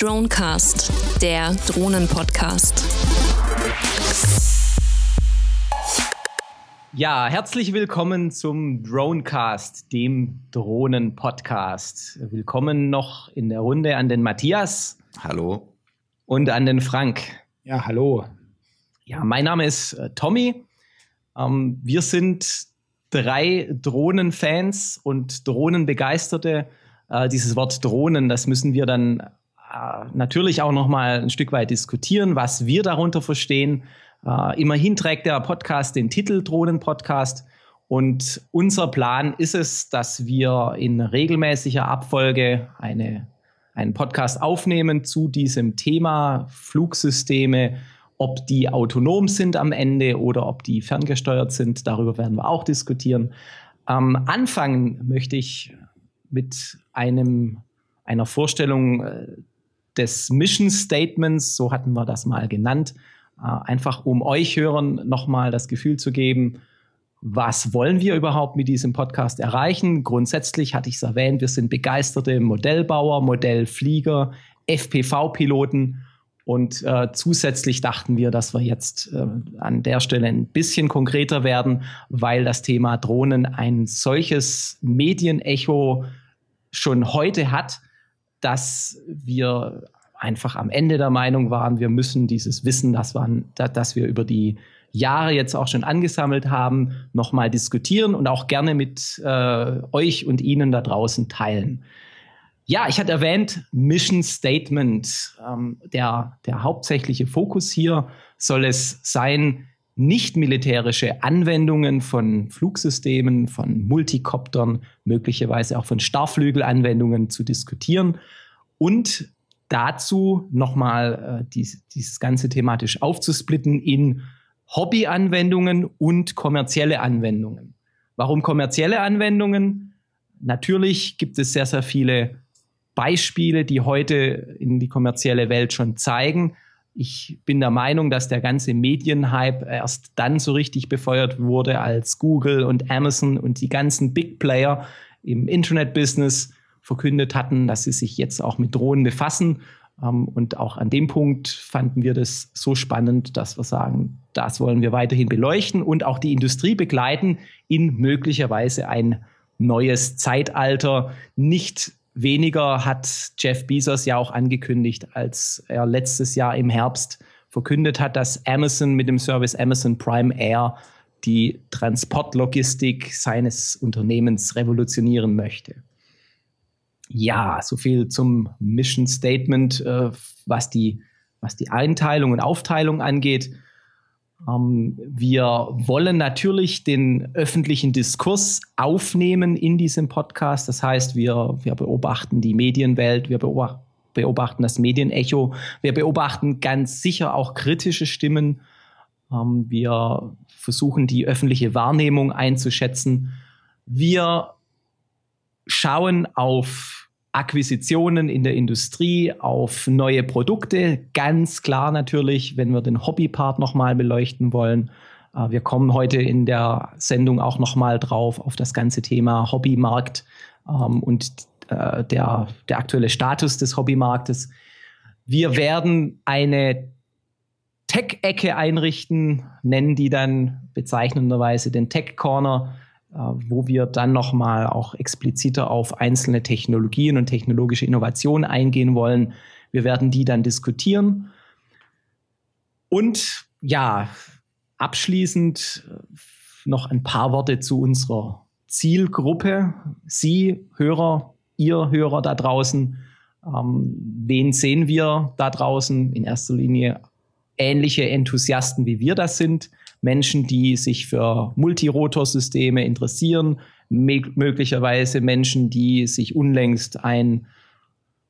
Dronecast, der Drohnen-Podcast. Ja, herzlich willkommen zum Dronecast, dem Drohnen-Podcast. Willkommen noch in der Runde an den Matthias. Hallo. Und an den Frank. Ja, hallo. Ja, mein Name ist äh, Tommy. Ähm, wir sind drei Drohnenfans und Drohnenbegeisterte. Äh, dieses Wort Drohnen, das müssen wir dann natürlich auch noch mal ein Stück weit diskutieren, was wir darunter verstehen. Äh, immerhin trägt der Podcast den Titel Drohnen-Podcast. Und unser Plan ist es, dass wir in regelmäßiger Abfolge eine, einen Podcast aufnehmen zu diesem Thema Flugsysteme, ob die autonom sind am Ende oder ob die ferngesteuert sind. Darüber werden wir auch diskutieren. Am Anfang möchte ich mit einem, einer Vorstellung äh, des Mission Statements, so hatten wir das mal genannt, äh, einfach um euch Hörern nochmal das Gefühl zu geben, was wollen wir überhaupt mit diesem Podcast erreichen? Grundsätzlich hatte ich es erwähnt, wir sind begeisterte Modellbauer, Modellflieger, FPV-Piloten und äh, zusätzlich dachten wir, dass wir jetzt äh, an der Stelle ein bisschen konkreter werden, weil das Thema Drohnen ein solches Medienecho schon heute hat, dass wir einfach am Ende der Meinung waren, wir müssen dieses Wissen, das, wir, das wir über die Jahre jetzt auch schon angesammelt haben, nochmal diskutieren und auch gerne mit äh, euch und Ihnen da draußen teilen. Ja, ich hatte erwähnt, Mission Statement. Ähm, der, der hauptsächliche Fokus hier soll es sein, nicht militärische Anwendungen von Flugsystemen, von Multikoptern, möglicherweise auch von Starrflügelanwendungen zu diskutieren und dazu nochmal äh, dies, dieses Ganze thematisch aufzusplitten in Hobbyanwendungen und kommerzielle Anwendungen. Warum kommerzielle Anwendungen? Natürlich gibt es sehr, sehr viele Beispiele, die heute in die kommerzielle Welt schon zeigen, ich bin der Meinung, dass der ganze Medienhype erst dann so richtig befeuert wurde, als Google und Amazon und die ganzen Big Player im Internet-Business verkündet hatten, dass sie sich jetzt auch mit Drohnen befassen. Ähm, und auch an dem Punkt fanden wir das so spannend, dass wir sagen, das wollen wir weiterhin beleuchten und auch die Industrie begleiten in möglicherweise ein neues Zeitalter, nicht weniger hat Jeff Bezos ja auch angekündigt, als er letztes Jahr im Herbst verkündet hat, dass Amazon mit dem Service Amazon Prime Air die Transportlogistik seines Unternehmens revolutionieren möchte. Ja, so viel zum Mission Statement, äh, was, die, was die Einteilung und Aufteilung angeht. Ähm, wir wollen natürlich den öffentlichen Diskurs aufnehmen in diesem Podcast. Das heißt, wir, wir beobachten die Medienwelt, wir beobachten das Medienecho, wir beobachten ganz sicher auch kritische Stimmen. Ähm, wir versuchen die öffentliche Wahrnehmung einzuschätzen. Wir schauen auf Akquisitionen in der Industrie, auf neue Produkte. Ganz klar natürlich, wenn wir den Hobbypart nochmal beleuchten wollen. Äh, wir kommen heute in der Sendung auch nochmal drauf auf das ganze Thema Hobbymarkt ähm, und äh, der, der aktuelle Status des Hobbymarktes. Wir werden eine Tech-Ecke einrichten, nennen die dann bezeichnenderweise den Tech Corner wo wir dann nochmal auch expliziter auf einzelne Technologien und technologische Innovationen eingehen wollen. Wir werden die dann diskutieren. Und ja, abschließend äh, noch ein paar Worte zu unserer Zielgruppe. Sie, Hörer, ihr Hörer da draußen. Ähm, wen sehen wir da draußen? In erster Linie ähnliche Enthusiasten, wie wir das sind. Menschen, die sich für Multirotorsysteme interessieren, möglicherweise Menschen, die sich unlängst ein,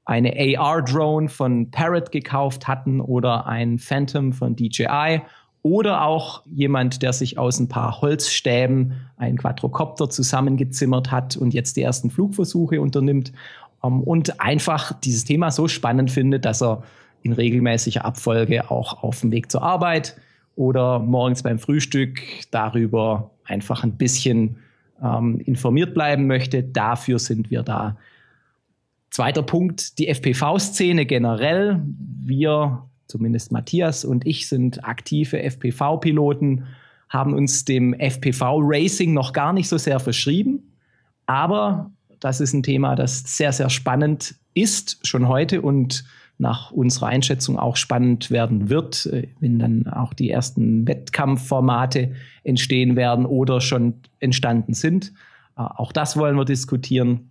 eine AR-Drone von Parrot gekauft hatten oder ein Phantom von DJI oder auch jemand, der sich aus ein paar Holzstäben einen Quadrocopter zusammengezimmert hat und jetzt die ersten Flugversuche unternimmt um, ähm, und einfach dieses Thema so spannend findet, dass er in regelmäßiger Abfolge auch auf dem Weg zur Arbeit oder morgens beim Frühstück darüber einfach ein bisschen ähm, informiert bleiben möchte. Dafür sind wir da. Zweiter Punkt, die FPV-Szene generell. Wir, zumindest Matthias und ich, sind aktive FPV-Piloten, haben uns dem FPV-Racing noch gar nicht so sehr verschrieben. Aber das ist ein Thema, das sehr, sehr spannend ist, schon heute und nach unserer Einschätzung auch spannend werden wird, äh, wenn dann auch die ersten Wettkampfformate entstehen werden oder schon entstanden sind. Äh, auch das wollen wir diskutieren.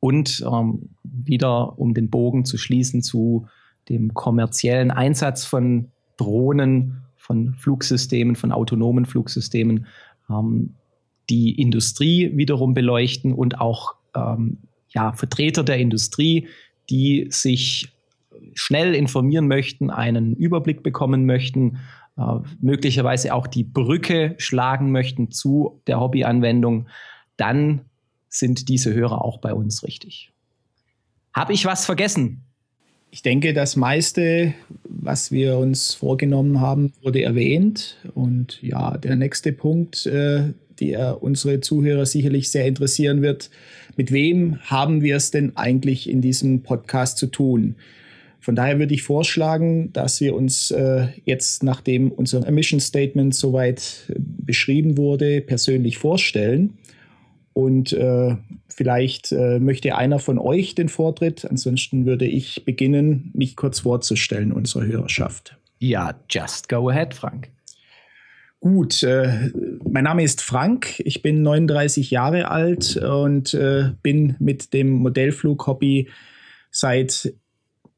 Und ähm, wieder, um den Bogen zu schließen zu dem kommerziellen Einsatz von Drohnen, von Flugsystemen, von autonomen Flugsystemen, ähm, die Industrie wiederum beleuchten und auch ähm, ja, Vertreter der Industrie, die sich schnell informieren möchten, einen Überblick bekommen möchten, äh, möglicherweise auch die Brücke schlagen möchten zu der Hobbyanwendung, dann sind diese Hörer auch bei uns richtig. Habe ich was vergessen? Ich denke, das meiste, was wir uns vorgenommen haben, wurde erwähnt. Und ja, der nächste Punkt, äh, der unsere Zuhörer sicherlich sehr interessieren wird, mit wem haben wir es denn eigentlich in diesem Podcast zu tun? Von daher würde ich vorschlagen, dass wir uns äh, jetzt, nachdem unser Emission Statement soweit äh, beschrieben wurde, persönlich vorstellen. Und äh, vielleicht äh, möchte einer von euch den Vortritt. Ansonsten würde ich beginnen, mich kurz vorzustellen, unserer Hörerschaft. Ja, just go ahead, Frank. Gut, äh, mein Name ist Frank, ich bin 39 Jahre alt und äh, bin mit dem Modellflug-Hobby seit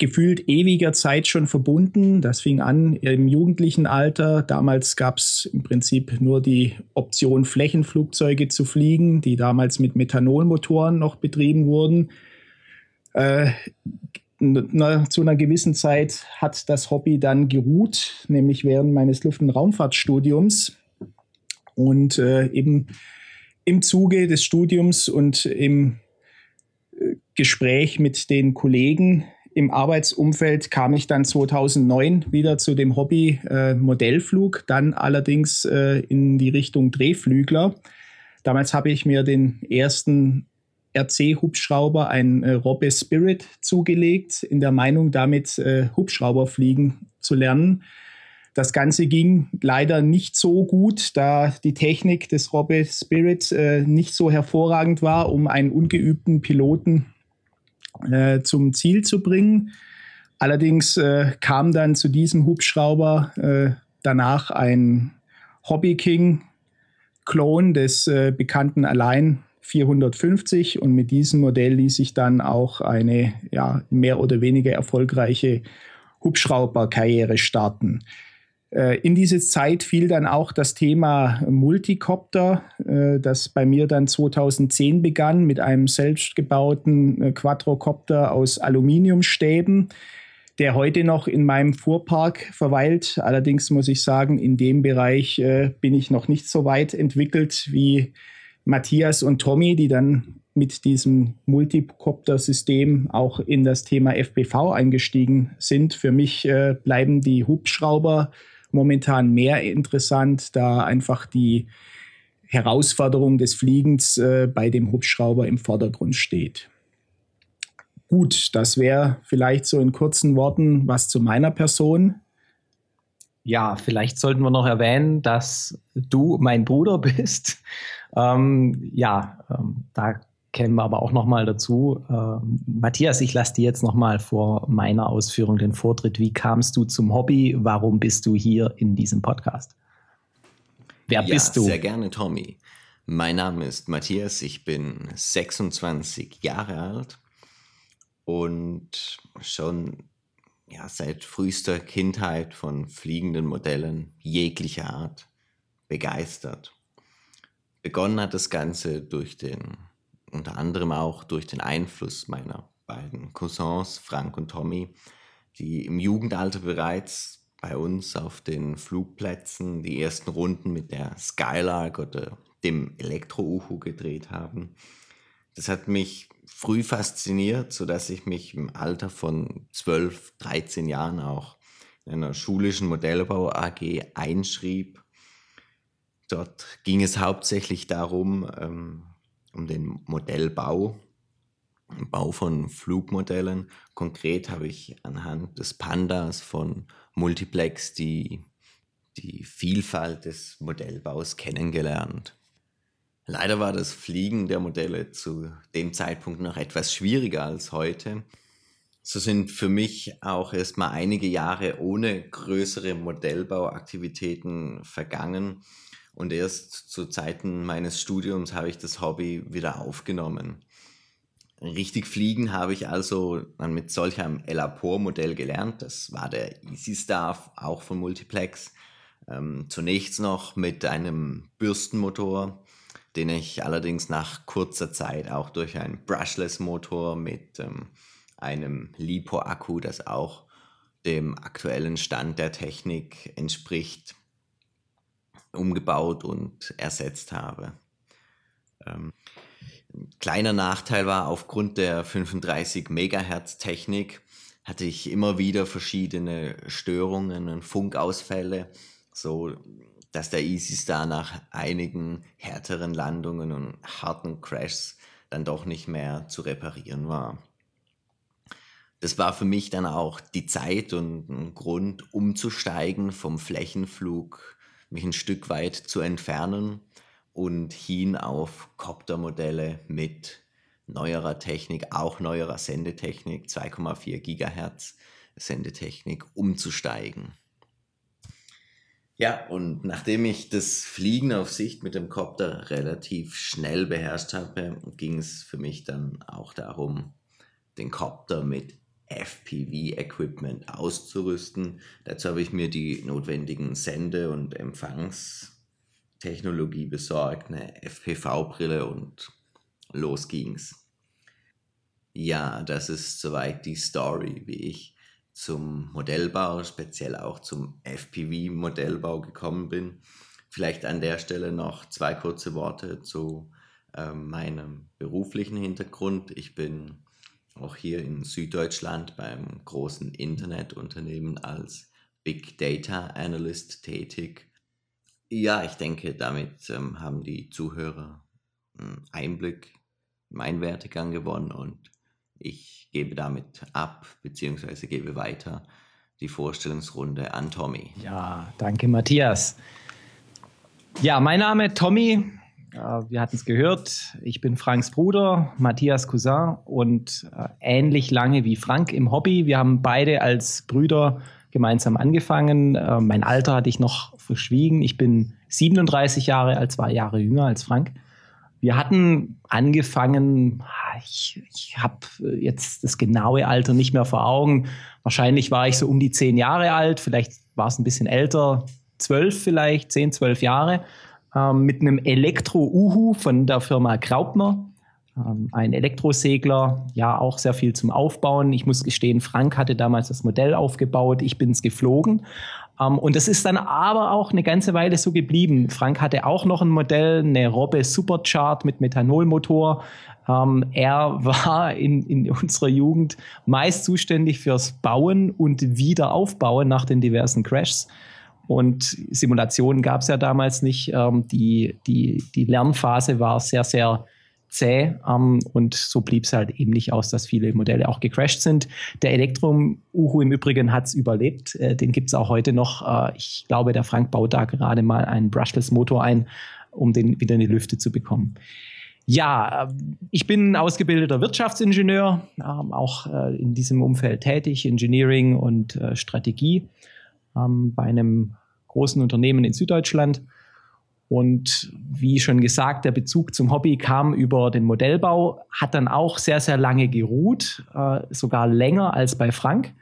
gefühlt ewiger Zeit schon verbunden. Das fing an im jugendlichen Alter. Damals gab es im Prinzip nur die Option, Flächenflugzeuge zu fliegen, die damals mit Methanolmotoren noch betrieben wurden. Äh, na, zu einer gewissen Zeit hat das Hobby dann geruht, nämlich während meines Luft- und Raumfahrtstudiums. Und äh, eben im Zuge des Studiums und im äh, Gespräch mit den Kollegen im Arbeitsumfeld kam ich dann 2009 wieder zu dem Hobby äh, Modellflug, dann allerdings äh, in die Richtung Drehflügler. Damals habe ich mir den ersten RC-Hubschrauber, ein äh, Robbe Spirit, zugelegt, in der Meinung, damit äh, Hubschrauber fliegen zu lernen. Das Ganze ging leider nicht so gut, da die Technik des Robbe Spirit äh, nicht so hervorragend war, um einen ungeübten Piloten äh, zum Ziel zu bringen. Allerdings äh, kam dann zu diesem Hubschrauber äh, danach ein Hobby King Klon des äh, bekannten Allein 450 und mit diesem Modell ließ sich dann auch eine ja, mehr oder weniger erfolgreiche Hubschrauberkarriere starten. Äh, in diese Zeit fiel dann auch das Thema Multicopter, äh, das bei mir dann 2010 begann mit einem selbstgebauten äh, Quadrocopter aus Aluminiumstäben, der heute noch in meinem Fuhrpark verweilt. Allerdings muss ich sagen, in dem Bereich bin ich noch nicht so weit entwickelt wie Matthias und Tommy, die dann mit diesem Multicopter-System auch in das Thema FPV eingestiegen sind. Für mich bleiben die Hubschrauber momentan mehr interessant, da einfach die Herausforderung des Fliegens äh, bei dem Hubschrauber im Vordergrund steht. Gut, das wäre vielleicht so in kurzen Worten was zu meiner Person. Ja, vielleicht sollten wir noch erwähnen, dass du mein Bruder bist. Ähm, ja, ähm, da kämen wir aber auch nochmal dazu. Äh, Matthias, ich lasse dir jetzt nochmal vor meiner Ausführung den Vortritt. Wie kamst du zum Hobby? Warum bist du hier in diesem Podcast? Wer ja, bist du? Sehr gerne, Tommy. Mein Name ist Matthias, ich bin 26 Jahre alt und schon ja, seit frühester Kindheit von fliegenden Modellen jeglicher Art begeistert. Begonnen hat das Ganze durch den unter anderem auch durch den Einfluss meiner beiden Cousins Frank und Tommy, die im Jugendalter bereits bei uns auf den Flugplätzen die ersten Runden mit der Skylark oder dem Elektro-Uhu gedreht haben. Das hat mich früh fasziniert, sodass ich mich im Alter von 12, 13 Jahren auch in einer schulischen Modellbau AG einschrieb. Dort ging es hauptsächlich darum, ähm, um den Modellbau. Bau von Flugmodellen. Konkret habe ich anhand des Pandas von Multiplex die, die Vielfalt des Modellbaus kennengelernt. Leider war das Fliegen der Modelle zu dem Zeitpunkt noch etwas schwieriger als heute. So sind für mich auch erstmal einige Jahre ohne größere Modellbauaktivitäten vergangen und erst zu Zeiten meines Studiums habe ich das Hobby wieder aufgenommen. Richtig fliegen habe ich also mit solch einem Elapor-Modell gelernt. Das war der Easy Star, auch von Multiplex. Ähm, zunächst noch mit einem Bürstenmotor, den ich allerdings nach kurzer Zeit auch durch einen Brushless-Motor mit ähm, einem LiPo-Akku, das auch dem aktuellen Stand der Technik entspricht, umgebaut und ersetzt habe. Ähm, kleiner Nachteil war, aufgrund der 35 Megahertz Technik hatte ich immer wieder verschiedene Störungen und Funkausfälle, so dass der Easy Star nach einigen härteren Landungen und harten Crashs dann doch nicht mehr zu reparieren war. Das war für mich dann auch die Zeit und ein Grund, umzusteigen vom Flächenflug, mich ein Stück weit zu entfernen und hin auf Coptermodelle mit neuerer Technik, auch neuerer Sendetechnik, 2,4 Gigahertz Sendetechnik umzusteigen. Ja, und nachdem ich das Fliegen auf Sicht mit dem Copter relativ schnell beherrscht habe, ging es für mich dann auch darum, den Copter mit FPV-Equipment auszurüsten. Dazu habe ich mir die notwendigen Sende- und Empfangstechnologie besorgt, eine FPV-Brille und los ging's. Ja, das ist soweit die Story, wie ich zum Modellbau, speziell auch zum FPV-Modellbau gekommen bin. Vielleicht an der Stelle noch zwei kurze Worte zu äh, meinem beruflichen Hintergrund. Ich bin auch hier in Süddeutschland beim großen Internetunternehmen als Big Data Analyst tätig. Ja, ich denke, damit ähm, haben die Zuhörer einen Einblick in meinen Wertegang gewonnen und ich gebe damit ab bzw. gebe weiter die Vorstellungsrunde an Tommy. Ja, danke Matthias. Ja, mein Name ist Tommy. Wir hatten es gehört. Ich bin Franks Bruder, Matthias Cousin und äh, ähnlich lange wie Frank im Hobby. Wir haben beide als Brüder gemeinsam angefangen. Äh, mein Alter hatte ich noch verschwiegen. Ich bin 37 Jahre alt, zwei Jahre jünger als Frank. Wir hatten angefangen, ich, ich habe jetzt das genaue Alter nicht mehr vor Augen. Wahrscheinlich war ich so um die zehn Jahre alt, vielleicht war es ein bisschen älter, zwölf vielleicht, zehn, zwölf Jahre, ähm, mit einem Elektro-Uhu von der Firma Graupner. Ähm, ein Elektrosegler, ja auch sehr viel zum Aufbauen. Ich muss gestehen, Frank hatte damals das Modell aufgebaut, ich bin es geflogen. Um, ähm, und das ist dann aber auch eine ganze Weile so geblieben. Frank hatte auch noch ein Modell, eine Robbe Superchart mit Methanolmotor. Um, ähm, er war in, in unserer Jugend meist zuständig fürs Bauen und Wiederaufbauen nach den diversen Crashs. Und Simulationen gab es ja damals nicht. Ähm, die, die, die Lernphase war sehr, sehr zäh ähm, und so blieb es halt eben nicht aus, dass viele Modelle auch gecrashed sind. Der Elektrum-Uhu im Übrigen hat es überlebt, äh, den gibt es auch heute noch. Äh, ich glaube, der Frank baut da gerade mal einen Brushless-Motor ein, um den wieder in die Lüfte zu bekommen. Ja, äh, ich bin ausgebildeter Wirtschaftsingenieur, ähm, auch äh, in diesem Umfeld tätig, Engineering und äh, Strategie ähm, bei einem großen Unternehmen in Süddeutschland und wie schon gesagt, der Bezug zum Hobby kam über den Modellbau, hat dann auch sehr, sehr lange geruht, äh, sogar länger als bei Frank.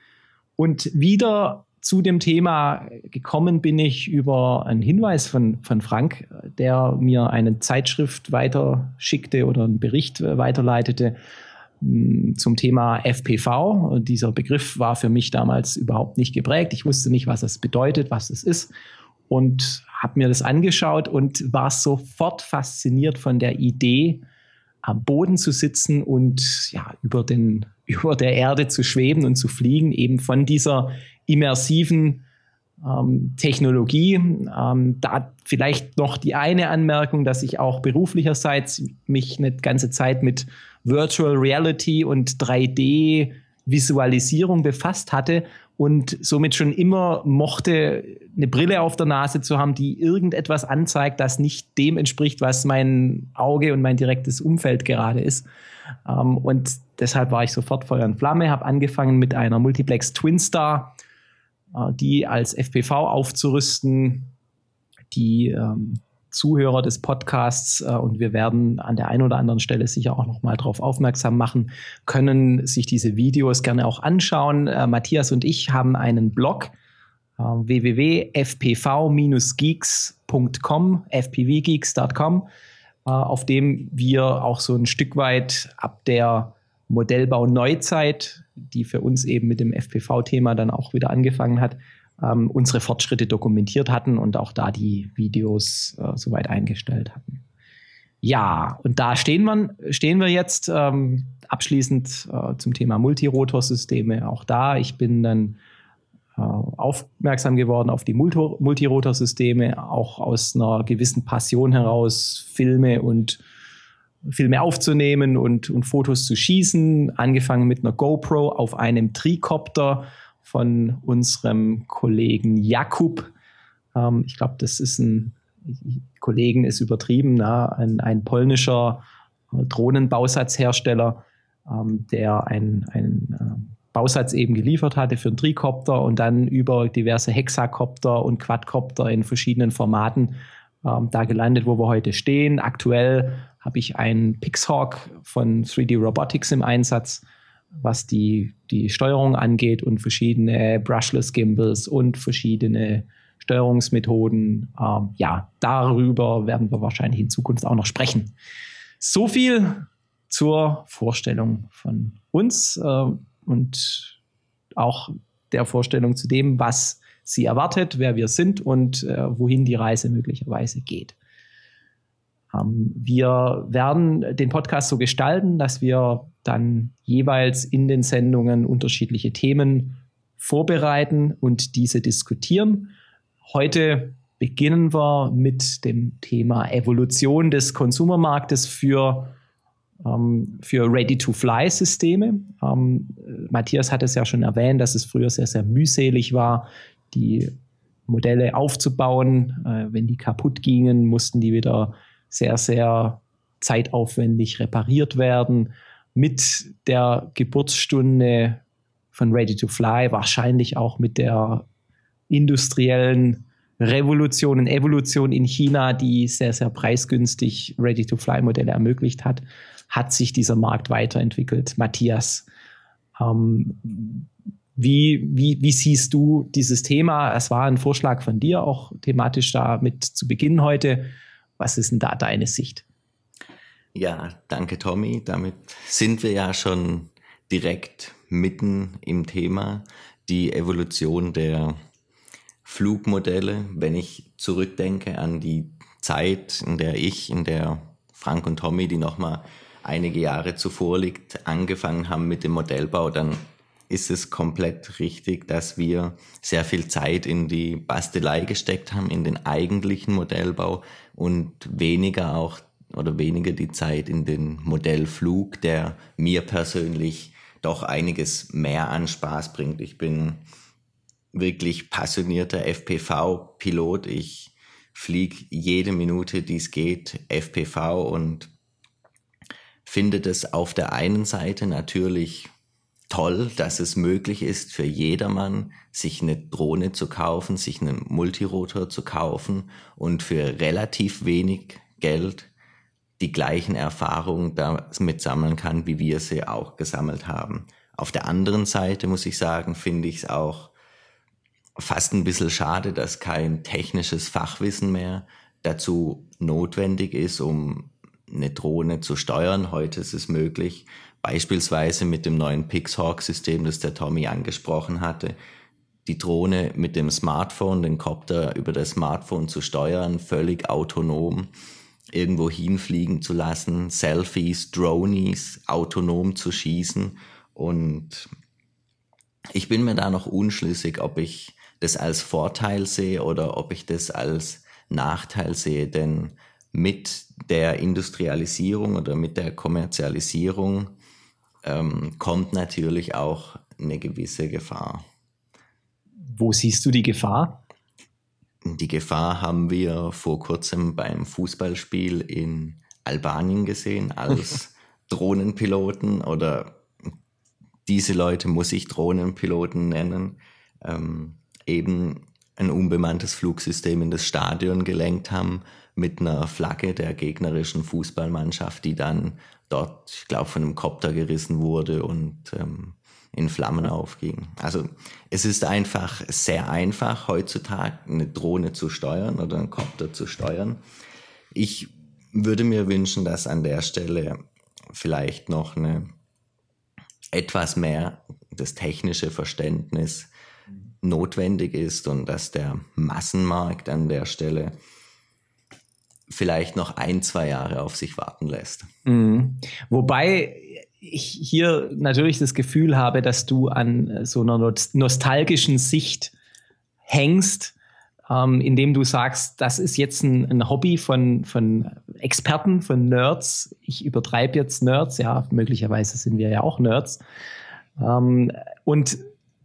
Und wieder zu dem Thema gekommen bin ich über einen Hinweis von, von Frank, der mir eine Zeitschrift weiter schickte oder einen Bericht weiterleitete zum Thema FPV. Dieser Begriff war für mich damals überhaupt nicht geprägt. Ich wusste nicht, was es bedeutet, was es ist und habe mir das angeschaut und war sofort fasziniert von der Idee, am Boden zu sitzen und ja, über, den, über der Erde zu schweben und zu fliegen, eben von dieser immersiven ähm, Technologie. Ähm, da vielleicht noch die eine Anmerkung, dass ich auch beruflicherseits mich eine ganze Zeit mit Virtual Reality und 3D Visualisierung befasst hatte und somit schon immer mochte, eine Brille auf der Nase zu haben, die irgendetwas anzeigt, das nicht dem entspricht, was mein Auge und mein direktes Umfeld gerade ist. Ähm, und deshalb war ich sofort Feuer und Flamme, habe angefangen mit einer Multiplex Twin Star, äh, die als FPV aufzurüsten, die ähm, Zuhörer des Podcasts äh, und wir werden an der einen oder anderen Stelle sicher auch noch mal darauf aufmerksam machen, können sich diese Videos gerne auch anschauen. Äh, Matthias und ich haben einen Blog äh, www.fpv-geeks.com, fpvgeeks.com, äh, auf dem wir auch so ein Stück weit ab der Modellbau Neuzeit, die für uns eben mit dem FPV-Thema dann auch wieder angefangen hat, ähm, unsere Fortschritte dokumentiert hatten und auch da die Videos äh, soweit eingestellt hatten. Ja, und da stehen wir, stehen wir jetzt ähm, abschließend äh, zum Thema Multirotorsysteme. Auch da, ich bin dann äh, aufmerksam geworden auf die Multirotorsysteme, auch aus einer gewissen Passion heraus, Filme und Filme aufzunehmen und, und Fotos zu schießen, angefangen mit einer GoPro auf einem Tricopter von unserem Kollegen Jakub. Ähm, ich glaube, das ist ein Kollegen ist übertrieben, na, ein, ein polnischer äh, Drohnenbausatzhersteller, ähm, der einen äh, Bausatz eben geliefert hatte für einen Tricopter und dann über diverse Hexakopter und Quadcopter in verschiedenen Formaten ähm, da gelandet, wo wir heute stehen. Aktuell habe ich einen Pixhawk von 3D Robotics im Einsatz was die, die Steuerung angeht und verschiedene Brushless Gimbals und verschiedene Steuerungsmethoden. Ähm, ja, darüber werden wir wahrscheinlich in Zukunft auch noch sprechen. So viel zur Vorstellung von uns äh, und auch der Vorstellung zu dem, was sie erwartet, wer wir sind und äh, wohin die Reise möglicherweise geht. Ähm, wir werden den Podcast so gestalten, dass wir dann jeweils in den Sendungen unterschiedliche Themen vorbereiten und diese diskutieren. Heute beginnen wir mit dem Thema Evolution des Konsumermarktes für, ähm, für Ready-to-Fly-Systeme. Ähm, Matthias hat es ja schon erwähnt, dass es früher sehr, sehr mühselig war, die Modelle aufzubauen. Äh, wenn die kaputt gingen, mussten die wieder sehr, sehr zeitaufwendig repariert werden. Mit der Geburtsstunde von Ready to Fly, wahrscheinlich auch mit der industriellen Revolution und Evolution in China, die sehr, sehr preisgünstig Ready-to-Fly-Modelle ermöglicht hat, hat sich dieser Markt weiterentwickelt. Matthias, ähm, wie, wie, wie siehst du dieses Thema? Es war ein Vorschlag von dir, auch thematisch da mit zu Beginn heute. Was ist denn da deine Sicht? Ja, danke Tommy. Damit sind wir ja schon direkt mitten im Thema, die Evolution der Flugmodelle. Wenn ich zurückdenke an die Zeit, in der ich, in der Frank und Tommy, die nochmal einige Jahre zuvor liegt, angefangen haben mit dem Modellbau, dann ist es komplett richtig, dass wir sehr viel Zeit in die Bastelei gesteckt haben, in den eigentlichen Modellbau und weniger auch oder weniger die Zeit in den Modellflug, der mir persönlich doch einiges mehr an Spaß bringt. Ich bin wirklich passionierter FPV-Pilot. Ich fliege jede Minute, die es geht, FPV und finde das auf der einen Seite natürlich toll, dass es möglich ist für jedermann, sich eine Drohne zu kaufen, sich einen Multirotor zu kaufen und für relativ wenig Geld die gleichen Erfahrungen damit sammeln kann, wie wir sie auch gesammelt haben. Auf der anderen Seite muss ich sagen, finde ich es auch fast ein bisschen schade, dass kein technisches Fachwissen mehr dazu notwendig ist, um eine Drohne zu steuern. Heute ist es möglich, Beispielsweise mit dem neuen Pixhawk-System, das der Tommy angesprochen hatte, die Drohne mit dem Smartphone, den Copter über das Smartphone zu steuern, völlig autonom irgendwo hinfliegen zu lassen, Selfies, Dronies autonom zu schießen. Und ich bin mir da noch unschlüssig, ob ich das als Vorteil sehe oder ob ich das als Nachteil sehe. Denn mit der Industrialisierung oder mit der Kommerzialisierung ähm, kommt natürlich auch eine gewisse Gefahr. Wo siehst du die Gefahr? Die Gefahr haben wir vor kurzem beim Fußballspiel in Albanien gesehen, als Drohnenpiloten oder diese Leute muss ich Drohnenpiloten nennen, ähm, eben ein unbemanntes Flugsystem in das Stadion gelenkt haben mit einer Flagge der gegnerischen Fußballmannschaft, die dann dort, ich glaube, von einem Kopter gerissen wurde und ähm, in Flammen aufging. Also es ist einfach sehr einfach heutzutage eine Drohne zu steuern oder einen Kopter zu steuern. Ich würde mir wünschen, dass an der Stelle vielleicht noch eine etwas mehr das technische Verständnis notwendig ist und dass der Massenmarkt an der Stelle vielleicht noch ein, zwei Jahre auf sich warten lässt. Mhm. Wobei ich hier natürlich das Gefühl habe, dass du an so einer nostalgischen Sicht hängst, ähm, indem du sagst, das ist jetzt ein, ein, Hobby von, von Experten, von Nerds. Ich übertreibe jetzt Nerds, ja, möglicherweise sind wir ja auch Nerds. Ähm, und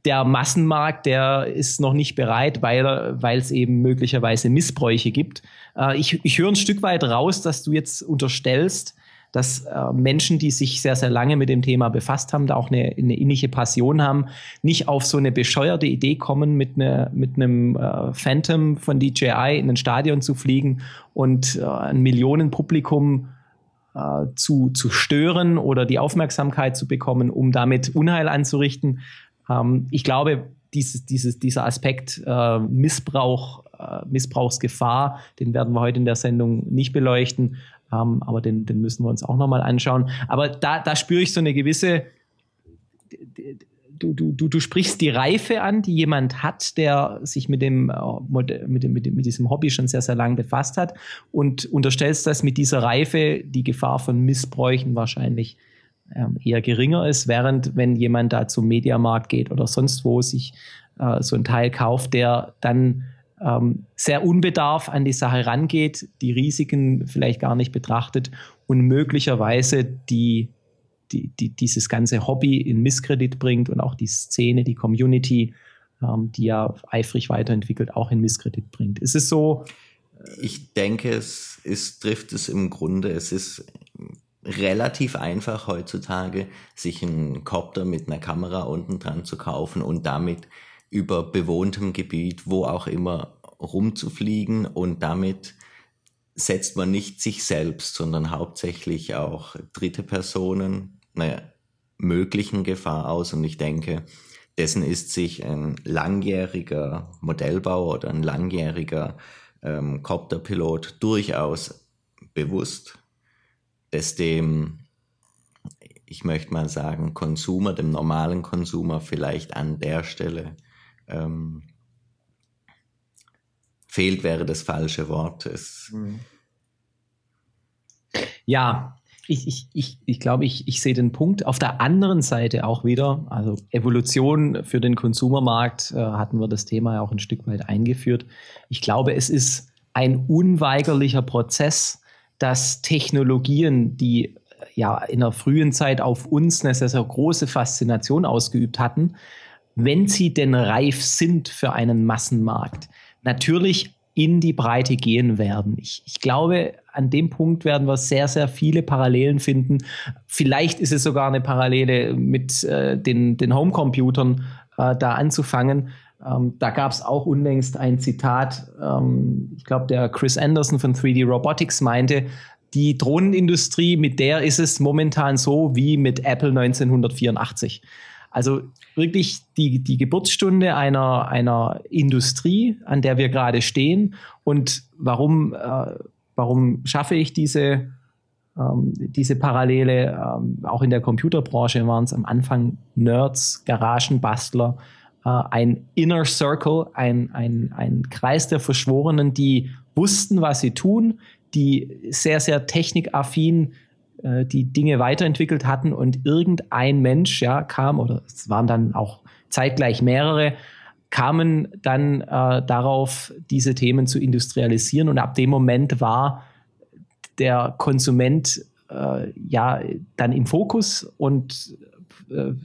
der Massenmarkt, der ist noch nicht bereit, weil es eben möglicherweise Missbräuche gibt. Äh, ich, ich höre ein Stück weit raus, dass du jetzt unterstellst, dass äh, Menschen, die sich sehr, sehr lange mit dem Thema befasst haben, da auch eine, eine innige Passion haben, nicht auf so eine bescheuerte Idee kommen, mit, eine, mit einem äh, Phantom von DJI in ein Stadion zu fliegen und äh, ein Millionenpublikum äh, zu, zu stören oder die Aufmerksamkeit zu bekommen, um damit Unheil anzurichten. Ähm, ich glaube, dieses, dieses, dieser Aspekt äh, Missbrauch, äh, Missbrauchsgefahr, den werden wir heute in der Sendung nicht beleuchten, ähm, aber den, den müssen wir uns auch nochmal anschauen. Aber da, da spüre ich so eine gewisse, du, du, du, du sprichst die Reife an, die jemand hat, der sich mit dem, äh, mit, dem, mit, dem, mit diesem Hobby schon sehr, sehr lange befasst hat und unterstellst, dass mit dieser Reife die Gefahr von Missbräuchen wahrscheinlich eher geringer ist, während wenn jemand da zum Mediamarkt geht oder sonst wo sich äh, so ein Teil kauft, der dann ähm, sehr unbedarf an die Sache rangeht, die Risiken vielleicht gar nicht betrachtet und möglicherweise die, die, die, dieses ganze Hobby in Misskredit bringt und auch die Szene, die Community, ähm, die ja eifrig weiterentwickelt, auch in Misskredit bringt. Ist es so? Ich denke, es ist, trifft es im Grunde. Es ist relativ einfach heutzutage, sich einen Copter mit einer Kamera unten dran zu kaufen und damit über bewohntem Gebiet, wo auch immer, rumzufliegen und damit setzt man nicht sich selbst, sondern hauptsächlich auch dritte Personen naja, möglichen Gefahr aus. Und ich denke, dessen ist sich ein langjähriger Modellbauer oder ein langjähriger ähm, Copterpilot durchaus bewusst, dass dem, ich möchte mal sagen, Konsumer, dem normalen Konsumer vielleicht an der Stelle ähm, fehlt, wäre das falsche Wort. Es mhm. ja, ich, ich, ich, ich glaube, ich, ich sehe den Punkt. Auf der anderen Seite auch wieder, also Evolution für den Konsumermarkt äh, hatten wir das Thema ja auch ein Stück weit eingeführt. Ich glaube, es ist ein unweigerlicher Prozess, dass Technologien, die ja in der frühen Zeit auf uns eine sehr, sehr große Faszination ausgeübt hatten, wenn sie denn reif sind für einen Massenmarkt, natürlich in die Breite gehen werden. Ich, ich, glaube, an dem Punkt werden wir sehr, sehr viele Parallelen finden. Vielleicht ist es sogar eine Parallele mit äh, den, den Homecomputern äh, da anzufangen. Ähm, da gab es auch unlängst ein Zitat, ähm, ich glaube, der Chris Anderson von 3D Robotics meinte, die Drohnenindustrie, mit der ist es momentan so wie mit Apple 1984. Also wirklich die, die Geburtsstunde einer, einer Industrie, an der wir gerade stehen. Und warum, äh, warum schaffe ich diese, ähm, diese Parallele? Ähm, auch in der Computerbranche waren es am Anfang Nerds, Garagenbastler, äh, ein Inner Circle, ein, ein, ein Kreis der Verschworenen, die wussten, was sie tun, die sehr, sehr technikaffin äh, die Dinge weiterentwickelt hatten und irgendein Mensch ja kam, oder es waren dann auch zeitgleich mehrere, kamen dann äh, darauf, diese Themen zu industrialisieren. Und ab dem Moment war der Konsument äh, ja dann im Fokus und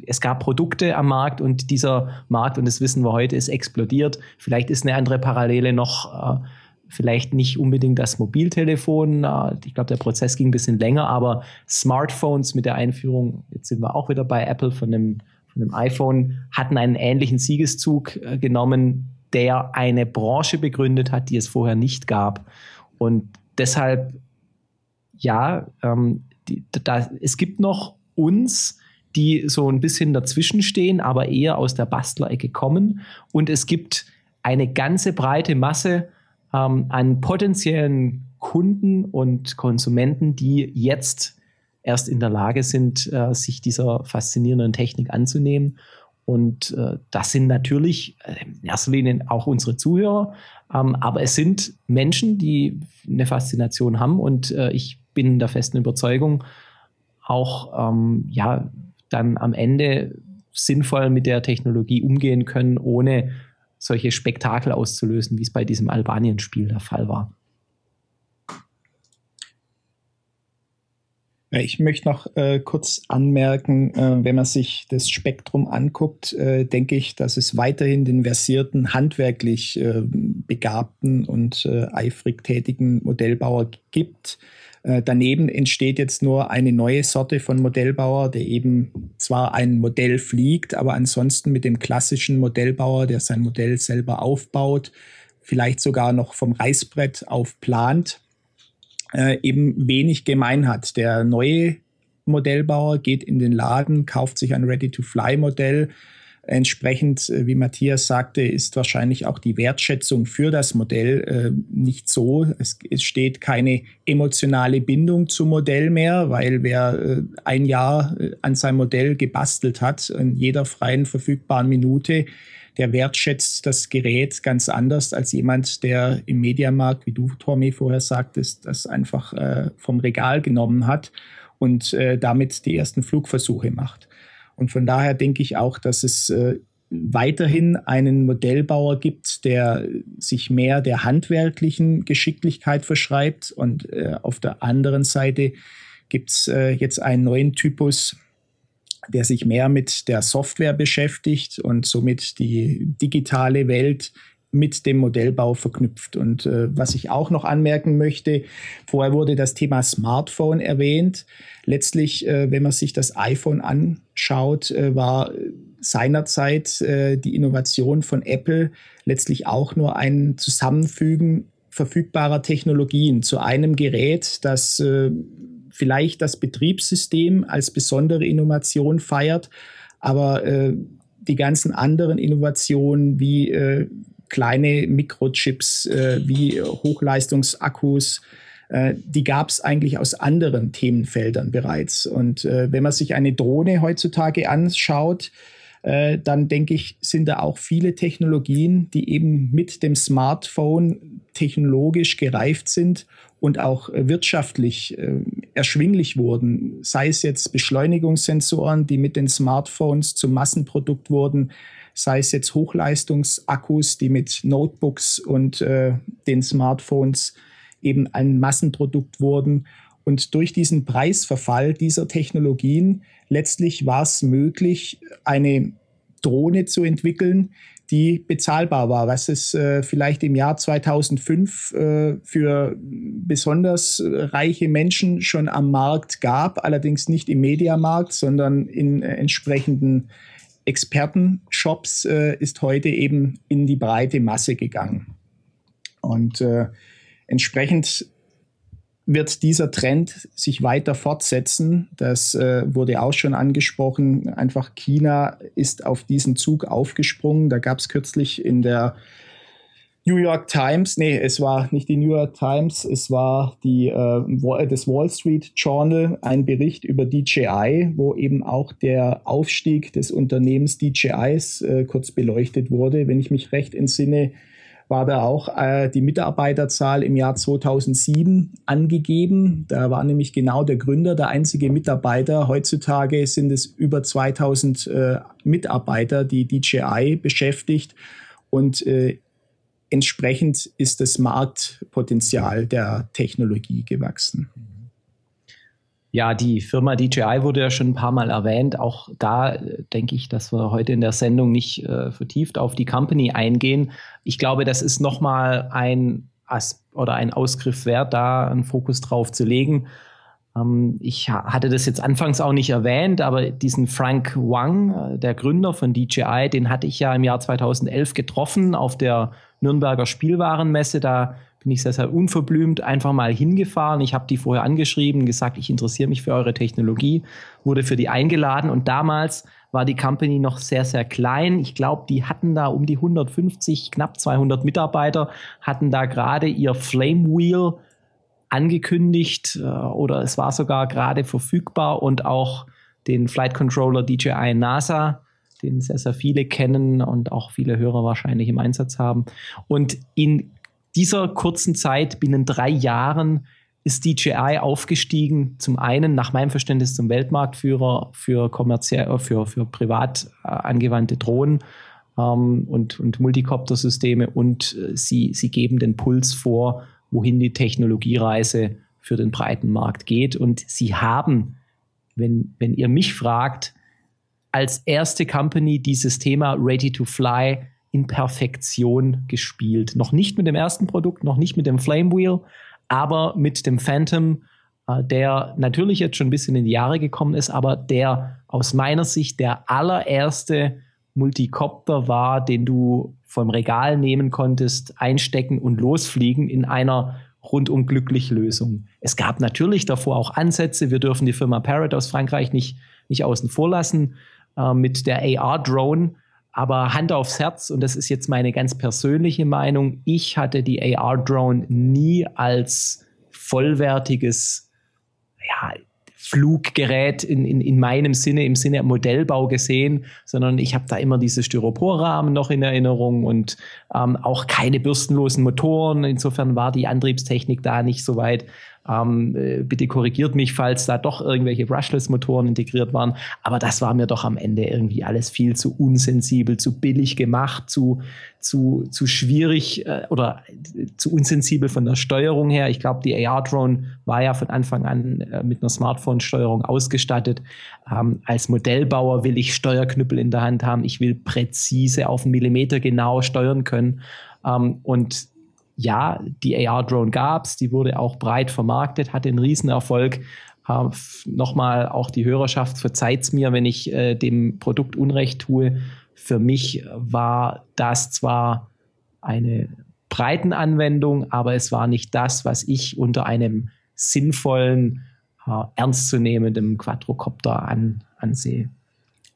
es gab Produkte am Markt und dieser Markt, und das wissen wir heute, ist explodiert. Vielleicht ist eine andere Parallele noch, äh, vielleicht nicht unbedingt das Mobiltelefon. Äh, ich glaube, der Prozess ging ein bisschen länger, aber Smartphones mit der Einführung, jetzt sind wir auch wieder bei Apple von dem, von dem iPhone, hatten einen ähnlichen Siegeszug äh, genommen, der eine Branche begründet hat, die es vorher nicht gab. Und deshalb, ja, ähm, die, da, es gibt noch uns, die so ein bisschen dazwischen stehen, aber eher aus der Bastlerecke kommen. Und es gibt eine ganze breite Masse ähm, an potenziellen Kunden und Konsumenten, die jetzt erst in der Lage sind, äh, sich dieser faszinierenden Technik anzunehmen. Und äh, das sind natürlich äh, in erster Linie auch unsere Zuhörer, ähm, aber es sind Menschen, die eine Faszination haben. Und äh, ich bin der festen Überzeugung, auch ähm, ja, dann am Ende sinnvoll mit der Technologie umgehen können, ohne solche Spektakel auszulösen, wie es bei diesem Albanien-Spiel der Fall war. Ich möchte noch äh, kurz anmerken, äh, wenn man sich das Spektrum anguckt, äh, denke ich, dass es weiterhin den versierten, handwerklich äh, begabten und äh, eifrig tätigen Modellbauer gibt, daneben entsteht jetzt nur eine neue Sorte von Modellbauer, der eben zwar ein Modell fliegt, aber ansonsten mit dem klassischen Modellbauer, der sein Modell selber aufbaut, vielleicht sogar noch vom Reißbrett auf plant, äh, eben wenig gemein hat. Der neue Modellbauer geht in den Laden, kauft sich ein Ready-to-Fly-Modell, Entsprechend, äh, wie Matthias sagte, ist wahrscheinlich auch die Wertschätzung für das Modell äh, nicht so. Es, es, steht keine emotionale Bindung zum Modell mehr, weil wer äh, ein Jahr äh, an seinem Modell gebastelt hat, in jeder freien verfügbaren Minute, der wertschätzt das Gerät ganz anders als jemand, der im Mediamarkt, wie du, Tommy, vorher sagtest, das einfach äh, vom Regal genommen hat und äh, damit die ersten Flugversuche macht. Und von daher denke ich auch, dass es äh, weiterhin einen Modellbauer gibt, der sich mehr der handwerklichen Geschicklichkeit verschreibt. Und äh, auf der anderen Seite gibt es äh, jetzt einen neuen Typus, der sich mehr mit der Software beschäftigt und somit die digitale Welt mit dem Modellbau verknüpft. Und äh, was ich auch noch anmerken möchte, vorher wurde das Thema Smartphone erwähnt. Letztlich, äh, wenn man sich das iPhone anschaut, äh, war seinerzeit äh, die Innovation von Apple letztlich auch nur ein Zusammenfügen verfügbarer Technologien zu einem Gerät, das äh, vielleicht das Betriebssystem als besondere Innovation feiert, aber äh, die ganzen anderen Innovationen wie kleine Mikrochips äh, wie Hochleistungsakkus, äh, die gab es eigentlich aus anderen Themenfeldern bereits. Und äh, wenn man sich eine Drohne heutzutage anschaut, äh, dann denke ich, sind da auch viele Technologien, die eben mit dem Smartphone technologisch gereift sind und auch äh, wirtschaftlich äh, erschwinglich wurden. Sei es jetzt Beschleunigungssensoren, die mit den Smartphones zum Massenprodukt wurden, sei es jetzt Hochleistungsakkus, die mit Notebooks und äh, den Smartphones eben ein Massenprodukt wurden. Und durch diesen Preisverfall dieser Technologien letztlich war es möglich, eine Drohne zu entwickeln, die bezahlbar war, was es äh, vielleicht im Jahr 2005 äh, für besonders reiche Menschen schon am Markt gab, allerdings nicht im Mediamarkt, sondern in äh, entsprechenden Expertenshops äh, ist heute eben in die breite Masse gegangen. Und äh, entsprechend wird dieser Trend sich weiter fortsetzen. Das äh, wurde auch schon angesprochen. Einfach China ist auf diesen Zug aufgesprungen. Da gab es kürzlich in der New York Times, nee, es war nicht die New York Times, es war die, äh, das Wall Street Journal, ein Bericht über DJI, wo eben auch der Aufstieg des Unternehmens DJIs äh, kurz beleuchtet wurde. Wenn ich mich recht entsinne, war da auch äh, die Mitarbeiterzahl im Jahr 2007 angegeben. Da war nämlich genau der Gründer der einzige Mitarbeiter. Heutzutage sind es über 2000 äh, Mitarbeiter, die DJI beschäftigt. und äh, entsprechend ist das Marktpotenzial der Technologie gewachsen. Ja, die Firma DJI wurde ja schon ein paar Mal erwähnt. Auch da äh, denke ich, dass wir heute in der Sendung nicht äh, vertieft auf die Company eingehen. Ich glaube, das ist nochmal ein As oder ein Ausgriff wert, da einen Fokus drauf zu legen. Ähm, ich ha hatte das jetzt anfangs auch nicht erwähnt, aber diesen Frank Wang, äh, der Gründer von DJI, den hatte ich ja im Jahr 2011 getroffen auf der Nürnberger Spielwarenmesse. Da bin ich sehr, sehr unverblümt einfach mal hingefahren. Ich habe die vorher angeschrieben, gesagt, ich interessiere mich für eure Technologie, wurde für die eingeladen und damals war die Company noch sehr, sehr klein. Ich glaube, die hatten da um die 150, knapp 200 Mitarbeiter, hatten da gerade ihr Flame Wheel angekündigt äh, oder es war sogar gerade verfügbar und auch den Flight Controller DJI NASA, den sehr, sehr viele kennen und auch viele Hörer wahrscheinlich im Einsatz haben. Und in dieser kurzen Zeit, binnen drei Jahren, ist DJI aufgestiegen, zum einen nach meinem Verständnis zum Weltmarktführer für kommerziell, äh, für, für privat äh, angewandte Drohnen ähm, und, und Multicopter-Systeme und äh, sie, sie geben den Puls vor, wohin die Technologiereise für den breiten Markt geht. Und sie haben, wenn, wenn ihr mich fragt, als erste Company dieses Thema Ready to Fly in Perfektion gespielt. Noch nicht mit dem ersten Produkt, noch nicht mit dem Flame Wheel, aber mit dem Phantom, äh, der natürlich jetzt schon ein bisschen in die Jahre gekommen ist, aber der aus meiner Sicht der allererste Multicopter war, den du vom Regal nehmen konntest, einstecken und losfliegen in einer rundum glücklich Lösung. Es gab natürlich davor auch Ansätze. Wir dürfen die Firma Parrot aus Frankreich nicht, nicht außen vor lassen äh, mit der AR-Drone. Aber Hand aufs Herz, und das ist jetzt meine ganz persönliche Meinung, ich hatte die AR-Drone nie als vollwertiges ja, Fluggerät in, in, in meinem Sinne, im Sinne Modellbau gesehen, sondern ich habe da immer diese Styroporrahmen noch in Erinnerung und ähm, auch keine bürstenlosen Motoren. Insofern war die Antriebstechnik da nicht so weit. Ähm, äh, bitte korrigiert mich, falls da doch irgendwelche Brushless-Motoren integriert waren. Aber das war mir doch am Ende irgendwie alles viel zu unsensibel, zu billig gemacht, zu, zu, zu schwierig äh, oder äh, zu unsensibel von der Steuerung her. Ich glaube, die AR-Drone war ja von Anfang an äh, mit einer Smartphone-Steuerung ausgestattet. Ähm, als Modellbauer will ich Steuerknüppel in der Hand haben. Ich will präzise auf einen Millimeter genau steuern können. Ähm, und ja, die AR-Drone gab es, die wurde auch breit vermarktet, hatte einen Riesenerfolg. Äh, Nochmal auch die Hörerschaft verzeiht es mir, wenn ich äh, dem Produkt Unrecht tue. Für mich war das zwar eine Breitenanwendung, aber es war nicht das, was ich unter einem sinnvollen, äh, ernstzunehmenden Quadrocopter an, ansehe.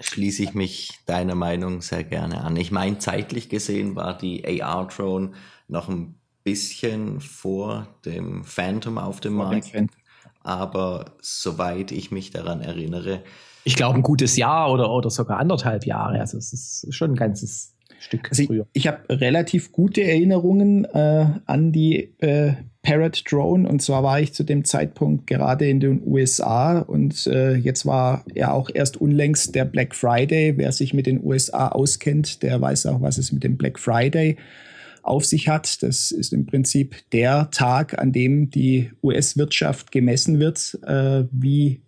Schließe ich mich deiner Meinung sehr gerne an. Ich meine, zeitlich gesehen war die AR-Drone noch ein bisschen vor dem Phantom auf dem vor Markt. Aber soweit ich mich daran erinnere. Ich glaube, ein gutes Jahr oder, oder sogar anderthalb Jahre. Also es ist schon ein ganzes Stück also früher. Ich, ich habe relativ gute Erinnerungen äh, an die äh, Parrot Drone. Und zwar war ich zu dem Zeitpunkt gerade in den USA und äh, jetzt war ja auch erst unlängst der Black Friday. Wer sich mit den USA auskennt, der weiß auch, was es mit dem Black Friday ist auf sich hat. Das ist im Prinzip der Tag, an dem die US-Wirtschaft gemessen wird, äh, wie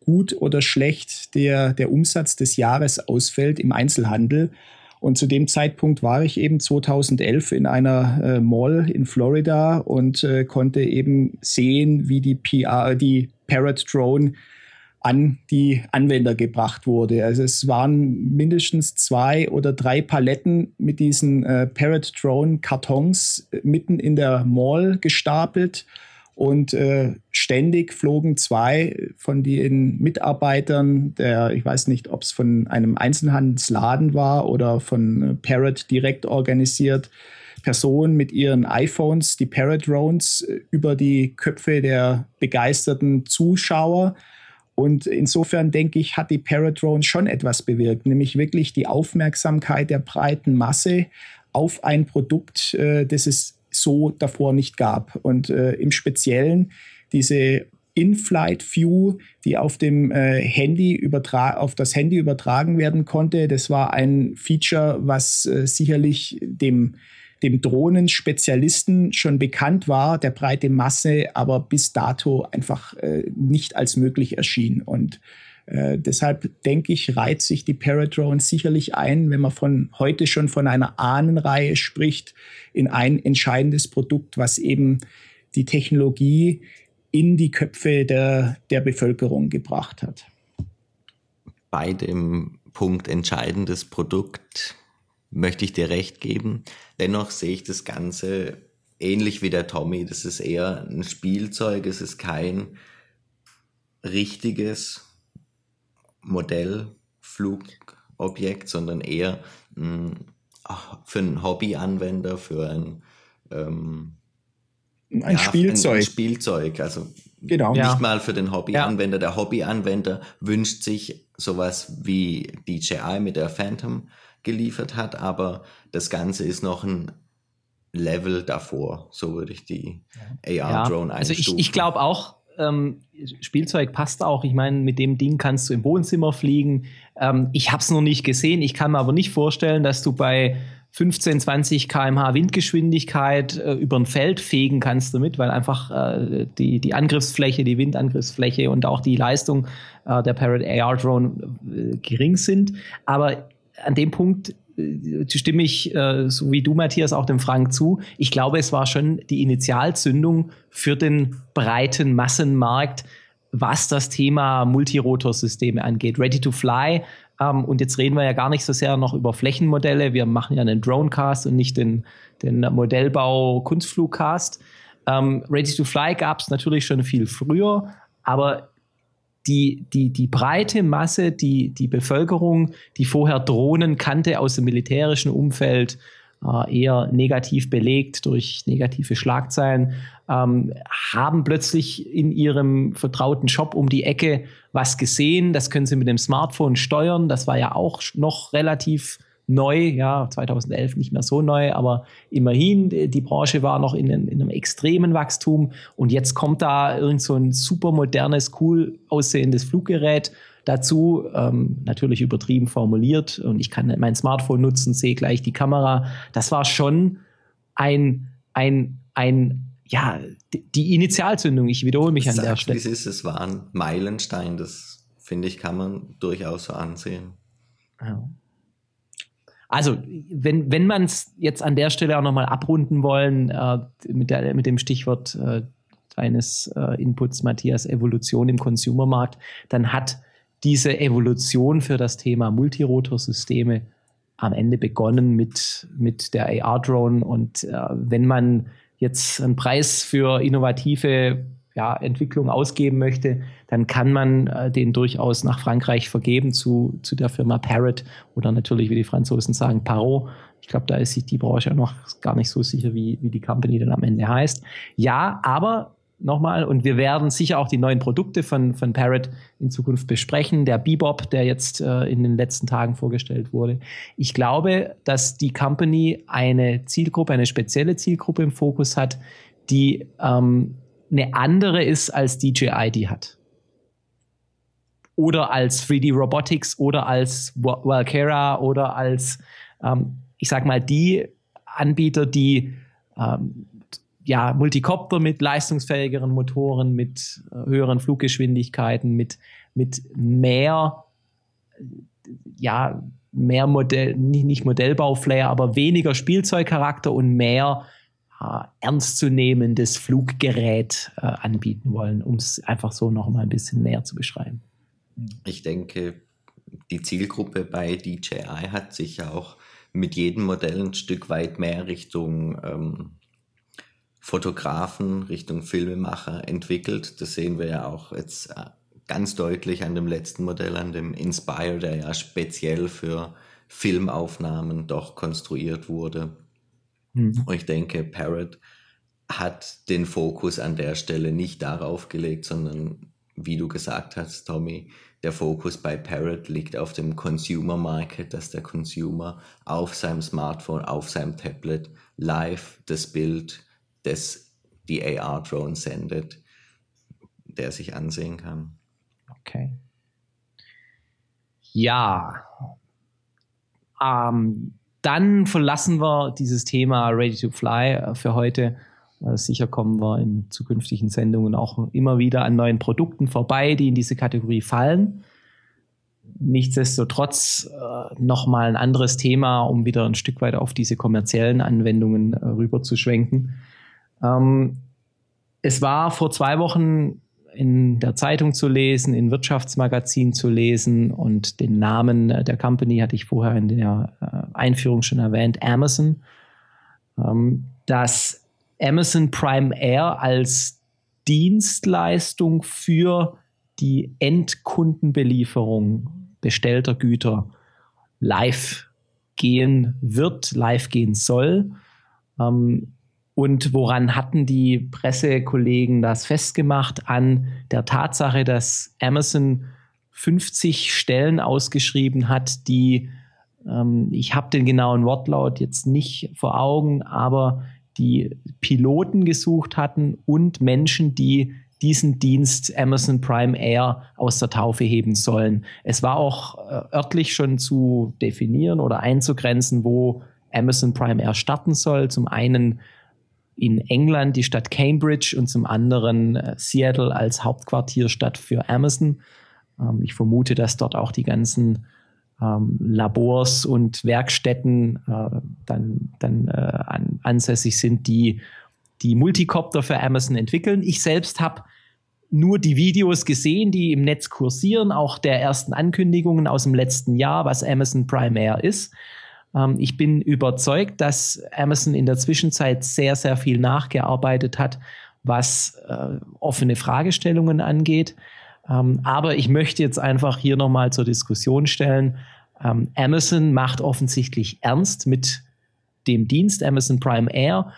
gut oder schlecht der, der Umsatz des Jahres ausfällt im Einzelhandel. Und zu dem Zeitpunkt war ich eben 2011 in einer äh, Mall in Florida und äh, konnte eben sehen, wie die PR, die Parrot Drone an die Anwender gebracht wurde. Also es waren mindestens zwei oder drei Paletten mit diesen äh, Parrot Drone Kartons äh, mitten in der Mall gestapelt und äh, ständig flogen zwei von den Mitarbeitern der, ich weiß nicht, ob es von einem Einzelhandelsladen war oder von äh, Parrot direkt organisiert, Personen mit ihren iPhones, die Parrot Drones, äh, über die Köpfe der begeisterten Zuschauer und insofern denke ich, hat die Paradrone schon etwas bewirkt, nämlich wirklich die Aufmerksamkeit der breiten Masse auf ein Produkt, äh, das es so davor nicht gab. Und äh, im Speziellen diese In-Flight View, die auf dem äh, Handy auf das Handy übertragen werden konnte. Das war ein Feature, was äh, sicherlich dem dem Drohnenspezialisten schon bekannt war, der breite Masse, aber bis dato einfach äh, nicht als möglich erschien. Und äh, deshalb denke ich, reiht sich die Paradrone sicherlich ein, wenn man von heute schon von einer Ahnenreihe spricht, in ein entscheidendes Produkt, was eben die Technologie in die Köpfe der, der Bevölkerung gebracht hat. Bei dem Punkt entscheidendes Produkt möchte ich dir recht geben. Dennoch sehe ich das Ganze ähnlich wie der Tommy. Das ist eher ein Spielzeug, es ist kein richtiges Modellflugobjekt, sondern eher mh, für einen Hobbyanwender, für ein ähm, ein ja, Spielzeug. Ein Spielzeug, also genau. nicht ja. mal für den Hobbyanwender. Ja. Der Hobbyanwender wünscht sich sowas wie DJI mit der Phantom geliefert hat, aber das Ganze ist noch ein Level davor, so würde ich die AR-Drone einstufen. Also ich, ich glaube auch, ähm, Spielzeug passt auch. Ich meine, mit dem Ding kannst du im Wohnzimmer fliegen. Ähm, ich habe es noch nicht gesehen. Ich kann mir aber nicht vorstellen, dass du bei 15, 20 km/h Windgeschwindigkeit äh, über ein Feld fegen kannst damit, weil einfach äh, die, die Angriffsfläche, die Windangriffsfläche und auch die Leistung äh, der Parrot AR Drone äh, gering sind. Aber an dem Punkt äh, stimme ich, äh, so wie du, Matthias, auch dem Frank zu. Ich glaube, es war schon die Initialzündung für den breiten Massenmarkt, was das Thema Multirotorsysteme angeht. Ready to Fly ähm, und jetzt reden wir ja gar nicht so sehr noch über Flächenmodelle. Wir machen ja einen Dronecast und nicht den, den Modellbau Kunstflugcast. Ähm, Ready to Fly gab es natürlich schon viel früher, aber die, die, die breite Masse, die, die Bevölkerung, die vorher Drohnen kannte aus dem militärischen Umfeld, äh, eher negativ belegt durch negative Schlagzeilen, ähm, haben plötzlich in ihrem vertrauten Shop um die Ecke was gesehen. Das können sie mit dem Smartphone steuern. Das war ja auch noch relativ neu, ja, 2011 nicht mehr so neu, aber immerhin, die Branche war noch in, in einem extremen Wachstum und jetzt kommt da irgend so ein super modernes, cool aussehendes Fluggerät dazu, ähm, natürlich übertrieben formuliert und ich kann mein Smartphone nutzen, sehe gleich die Kamera. Das war schon ein, ein, ein, ja, die Initialzündung. Ich wiederhole mich an der Stelle. Es ist, es war ein Meilenstein, das finde ich, kann man durchaus so ansehen. Ja. Also, wenn, wenn man es jetzt an der Stelle auch nochmal abrunden wollen, äh, mit, der, mit dem Stichwort äh, deines äh, Inputs, Matthias, Evolution im Consumermarkt, dann hat diese Evolution für das Thema Multirotorsysteme am Ende begonnen mit, mit der AR-Drone. Und äh, wenn man jetzt einen Preis für innovative ja, Entwicklung ausgeben möchte, dann kann man äh, den durchaus nach Frankreich vergeben zu, zu der Firma Parrot oder natürlich, wie die Franzosen sagen, Parot. Ich glaube, da ist sich die Branche noch gar nicht so sicher, wie, wie die Company dann am Ende heißt. Ja, aber nochmal, und wir werden sicher auch die neuen Produkte von, von Parrot in Zukunft besprechen. Der Bebop, der jetzt äh, in den letzten Tagen vorgestellt wurde. Ich glaube, dass die Company eine Zielgruppe, eine spezielle Zielgruppe im Fokus hat, die ähm, eine andere ist, als DJI die hat. Oder als 3D Robotics oder als Valkera oder als, ähm, ich sag mal, die Anbieter, die ähm, ja, Multicopter mit leistungsfähigeren Motoren, mit äh, höheren Fluggeschwindigkeiten, mit, mit mehr, ja, mehr Modell, nicht, nicht Modellbauflair, aber weniger Spielzeugcharakter und mehr ernstzunehmendes Fluggerät äh, anbieten wollen, um es einfach so noch mal ein bisschen mehr zu beschreiben. Ich denke, die Zielgruppe bei DJI hat sich auch mit jedem Modell ein Stück weit mehr Richtung ähm, Fotografen, Richtung Filmemacher entwickelt. Das sehen wir ja auch jetzt äh, ganz deutlich an dem letzten Modell, an dem Inspire, der ja speziell für Filmaufnahmen doch konstruiert wurde. Mhm. Und ich denke, Parrot hat den Fokus an der Stelle nicht darauf gelegt, sondern wie du gesagt hast, Tommy, der Fokus bei Parrot liegt auf dem Consumer Market, dass der Consumer auf seinem Smartphone, auf seinem Tablet live das Bild, das die AR-Drone sendet, der sich ansehen kann. Okay. Ja. Ähm, dann verlassen wir dieses Thema Ready to Fly äh, für heute. Äh, sicher kommen wir in zukünftigen Sendungen auch immer wieder an neuen Produkten vorbei, die in diese Kategorie fallen. Nichtsdestotrotz äh, nochmal ein anderes Thema, um wieder ein Stück weit auf diese kommerziellen Anwendungen äh, rüber zu schwenken. Ähm, es war vor zwei Wochen in der Zeitung zu lesen, in Wirtschaftsmagazinen zu lesen und den Namen der Company hatte ich vorher in der äh, Einführung schon erwähnt, Amazon, ähm, dass Amazon Prime Air als Dienstleistung für die Endkundenbelieferung bestellter Güter live gehen wird, live gehen soll. Ähm, und woran hatten die Pressekollegen das festgemacht? An der Tatsache, dass Amazon 50 Stellen ausgeschrieben hat, die, ähm, ich habe den genauen Wortlaut jetzt nicht vor Augen, aber die Piloten gesucht hatten und Menschen, die diesen Dienst Amazon Prime Air aus der Taufe heben sollen. Es war auch äh, örtlich schon zu definieren oder einzugrenzen, wo Amazon Prime Air starten soll. Zum einen in England die Stadt Cambridge und zum anderen äh, Seattle als Hauptquartierstadt für Amazon. Ähm, ich vermute, dass dort auch die ganzen ähm, Labors und Werkstätten äh, dann, dann äh, an, ansässig sind, die die Multicopter für Amazon entwickeln. Ich selbst habe nur die Videos gesehen, die im Netz kursieren, auch der ersten Ankündigungen aus dem letzten Jahr, was Amazon Prime Air ist. Ähm, ich bin überzeugt, dass Amazon in der Zwischenzeit sehr, sehr viel nachgearbeitet hat, was äh, offene Fragestellungen angeht. Ähm, aber ich möchte jetzt einfach hier nochmal zur Diskussion stellen. Ähm, Amazon macht offensichtlich ernst mit dem Dienst Amazon Prime Air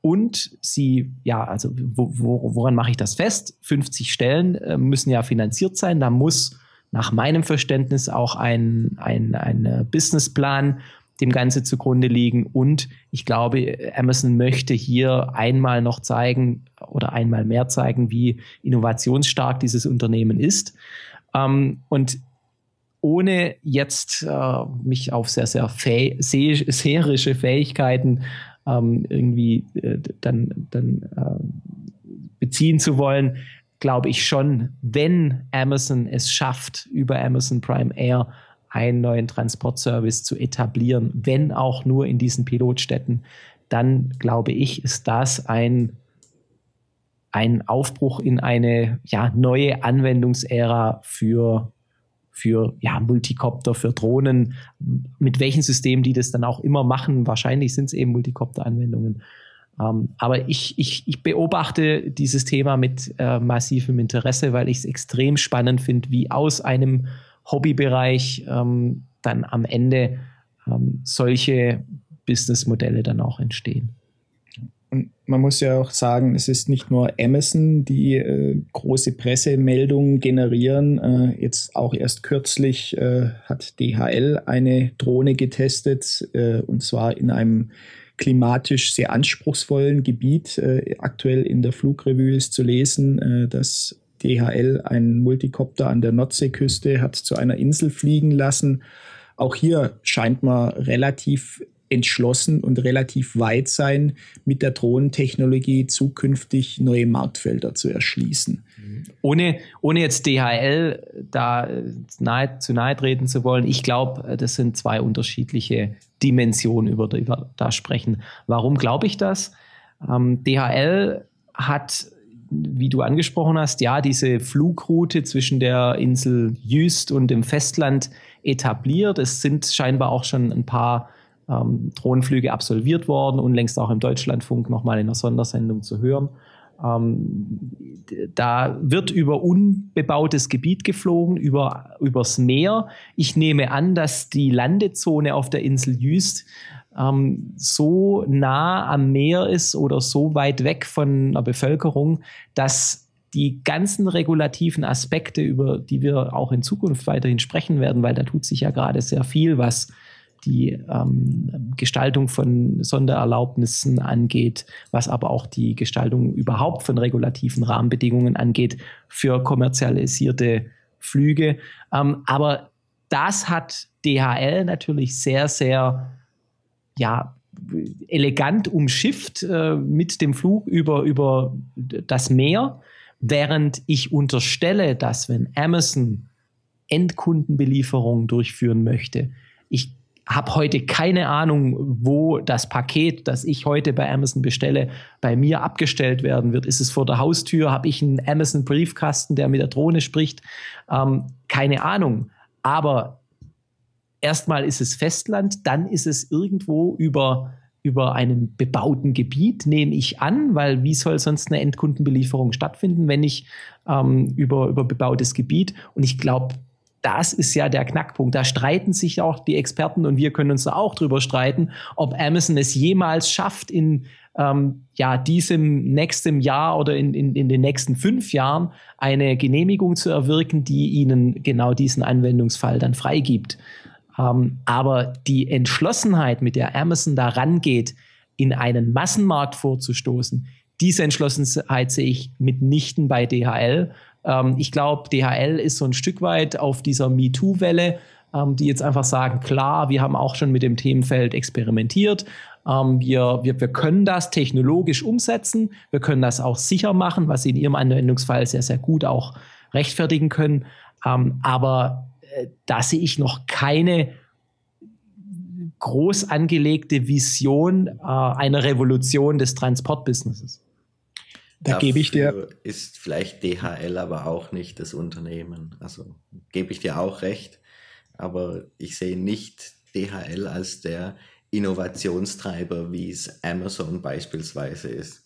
und sie, ja, also wo, wo, woran mache ich das fest? 50 Stellen äh, müssen ja finanziert sein. Da muss nach meinem Verständnis auch ein, ein, ein äh, Businessplan dem Ganze zugrunde liegen. Und ich glaube, Amazon möchte hier einmal noch zeigen oder einmal mehr zeigen, wie innovationsstark dieses Unternehmen ist. Ähm, und ohne jetzt äh, mich auf sehr, sehr fäh seherische Fähigkeiten ähm, irgendwie äh, dann, dann äh, beziehen zu wollen, glaube ich schon, wenn Amazon es schafft, über Amazon Prime Air einen neuen Transportservice zu etablieren, wenn auch nur in diesen Pilotstädten, dann glaube ich, ist das ein, ein Aufbruch in eine ja, neue Anwendungsära für, für ja, Multicopter, für Drohnen, mit welchen Systemen die das dann auch immer machen. Wahrscheinlich sind es eben Multicopter-Anwendungen. Ähm, aber ich, ich, ich beobachte dieses Thema mit äh, massivem Interesse, weil ich es extrem spannend finde, wie aus einem Hobbybereich ähm, dann am Ende ähm, solche Businessmodelle dann auch entstehen. Und man muss ja auch sagen, es ist nicht nur Amazon, die äh, große Pressemeldungen generieren. Äh, jetzt auch erst kürzlich äh, hat DHL eine Drohne getestet, äh, und zwar in einem klimatisch sehr anspruchsvollen Gebiet. Äh, aktuell in der Flugrevue ist zu lesen, äh, dass DHL einen Multikopter an der Nordseeküste hat zu einer Insel fliegen lassen. Auch hier scheint man relativ entschlossen und relativ weit sein, mit der Drohnentechnologie zukünftig neue Marktfelder zu erschließen. Ohne, ohne jetzt DHL da nahe, zu nahe treten zu wollen, ich glaube, das sind zwei unterschiedliche Dimensionen, über die wir da sprechen. Warum glaube ich das? Ähm, DHL hat wie du angesprochen hast, ja, diese Flugroute zwischen der Insel Jüst und dem Festland etabliert. Es sind scheinbar auch schon ein paar ähm, Drohnenflüge absolviert worden und längst auch im Deutschlandfunk nochmal in einer Sondersendung zu hören. Ähm, da wird über unbebautes Gebiet geflogen, über, übers Meer. Ich nehme an, dass die Landezone auf der Insel Jüst ähm, so nah am Meer ist oder so weit weg von der Bevölkerung, dass die ganzen regulativen Aspekte, über die wir auch in Zukunft weiterhin sprechen werden, weil da tut sich ja gerade sehr viel, was die ähm, Gestaltung von Sondererlaubnissen angeht, was aber auch die Gestaltung überhaupt von regulativen Rahmenbedingungen angeht für kommerzialisierte Flüge. Ähm, aber das hat DHL natürlich sehr, sehr ja, elegant umschifft äh, mit dem Flug über, über das Meer, während ich unterstelle, dass wenn Amazon Endkundenbelieferungen durchführen möchte, ich habe heute keine Ahnung, wo das Paket, das ich heute bei Amazon bestelle, bei mir abgestellt werden wird. Ist es vor der Haustür? Habe ich einen Amazon-Briefkasten, der mit der Drohne spricht? Ähm, keine Ahnung. Aber erstmal ist es Festland, dann ist es irgendwo über, über einem bebauten Gebiet, nehme ich an, weil wie soll sonst eine Endkundenbelieferung stattfinden, wenn nicht ähm, über, über bebautes Gebiet? Und ich glaube, das ist ja der Knackpunkt. Da streiten sich auch die Experten und wir können uns da auch drüber streiten, ob Amazon es jemals schafft, in ähm, ja, diesem nächsten Jahr oder in, in, in den nächsten fünf Jahren eine Genehmigung zu erwirken, die ihnen genau diesen Anwendungsfall dann freigibt. Ähm, aber die Entschlossenheit, mit der Amazon da rangeht, in einen Massenmarkt vorzustoßen, diese Entschlossenheit sehe ich mitnichten bei DHL. Ähm, ich glaube, DHL ist so ein Stück weit auf dieser MeToo-Welle, ähm, die jetzt einfach sagen, klar, wir haben auch schon mit dem Themenfeld experimentiert. Ähm, wir, wir, wir können das technologisch umsetzen. Wir können das auch sicher machen, was Sie in Ihrem Anwendungsfall sehr, sehr gut auch rechtfertigen können. Ähm, aber da sehe ich noch keine groß angelegte Vision äh, einer Revolution des Transportbusinesses. Da Dafür gebe ich dir. Ist vielleicht DHL aber auch nicht das Unternehmen. Also gebe ich dir auch recht. Aber ich sehe nicht DHL als der Innovationstreiber, wie es Amazon beispielsweise ist.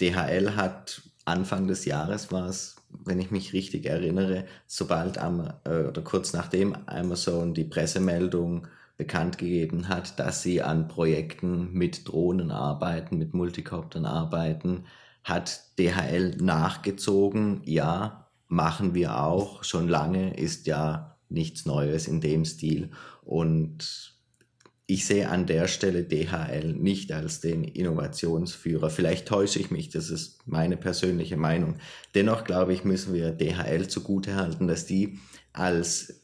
DHL hat Anfang des Jahres war es, wenn ich mich richtig erinnere, sobald am, äh, oder kurz nachdem Amazon die Pressemeldung bekannt gegeben hat, dass sie an Projekten mit Drohnen arbeiten, mit Multicoptern arbeiten, hat DHL nachgezogen. Ja, machen wir auch. Schon lange ist ja nichts Neues in dem Stil. Und ich sehe an der Stelle DHL nicht als den Innovationsführer. Vielleicht täusche ich mich, das ist meine persönliche Meinung. Dennoch glaube ich, müssen wir DHL zugutehalten, dass die als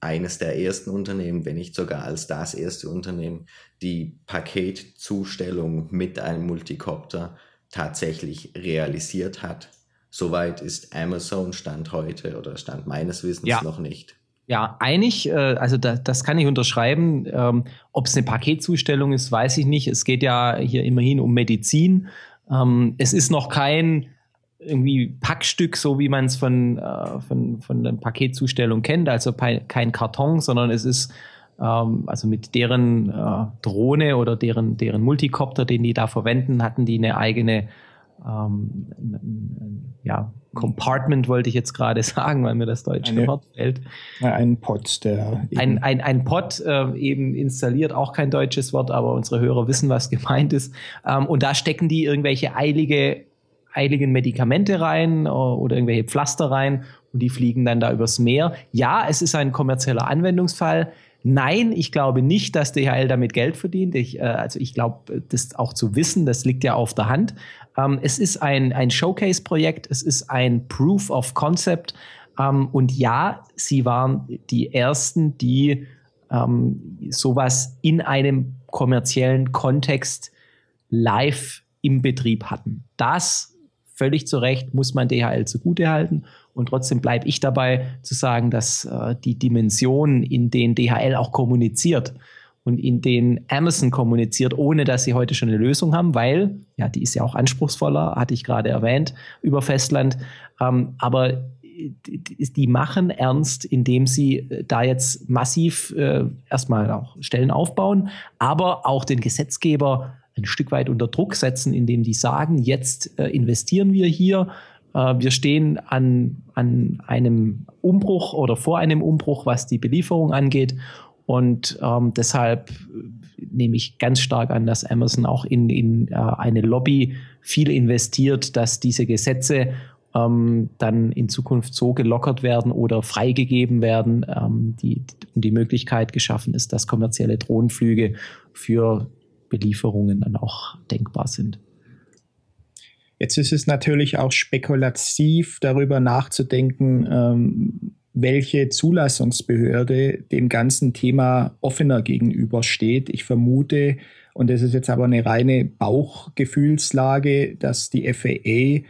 eines der ersten Unternehmen, wenn nicht sogar als das erste Unternehmen, die Paketzustellung mit einem Multicopter tatsächlich realisiert hat. Soweit ist Amazon Stand heute oder Stand meines Wissens ja. noch nicht. Ja, einig, äh, also da, das kann ich unterschreiben. Ähm, Ob es eine Paketzustellung ist, weiß ich nicht. Es geht ja hier immerhin um Medizin. Ähm, es ist noch kein irgendwie Packstück, so wie man es von, äh, von, von der Paketzustellung kennt, also kein Karton, sondern es ist ähm, also mit deren äh, Drohne oder deren, deren Multicopter, den die da verwenden, hatten die eine eigene ähm, ja, Compartment wollte ich jetzt gerade sagen, weil mir das deutsche eine, Wort fällt. Ein Pod, der. Ein, ein, ein Pod äh, eben installiert, auch kein deutsches Wort, aber unsere Hörer wissen, was gemeint ist. Ähm, und da stecken die irgendwelche eilige, eiligen Medikamente rein äh, oder irgendwelche Pflaster rein und die fliegen dann da übers Meer. Ja, es ist ein kommerzieller Anwendungsfall. Nein, ich glaube nicht, dass DHL damit Geld verdient. Ich, äh, also ich glaube, das auch zu wissen, das liegt ja auf der Hand. Ähm, es ist ein, ein Showcase-Projekt, es ist ein Proof of Concept. Ähm, und ja, sie waren die Ersten, die ähm, sowas in einem kommerziellen Kontext live im Betrieb hatten. Das völlig zu Recht muss man DHL zugutehalten. Und trotzdem bleibe ich dabei zu sagen, dass äh, die Dimensionen, in denen DHL auch kommuniziert und in denen Amazon kommuniziert, ohne dass sie heute schon eine Lösung haben, weil, ja, die ist ja auch anspruchsvoller, hatte ich gerade erwähnt, über Festland. Ähm, aber die, die, machen ernst, indem sie äh, da jetzt massiv äh, erstmal auch Stellen aufbauen, aber auch den Gesetzgeber ein Stück weit unter Druck setzen, indem die sagen, jetzt äh, investieren wir hier äh, wir stehen an, an einem Umbruch oder vor einem Umbruch, was die Belieferung angeht. Und ähm, deshalb nehme ich ganz stark an, dass Amazon auch in, in äh, eine Lobby viel investiert, dass diese Gesetze ähm, dann in Zukunft so gelockert werden oder freigegeben werden, ähm, die, die Möglichkeit geschaffen ist, dass kommerzielle Drohnenflüge für Belieferungen dann auch denkbar sind. Jetzt ist es natürlich auch spekulativ darüber nachzudenken, ähm, welche Zulassungsbehörde dem ganzen Thema offener gegenübersteht. Ich vermute, und das ist jetzt aber eine reine Bauchgefühlslage, dass die FAA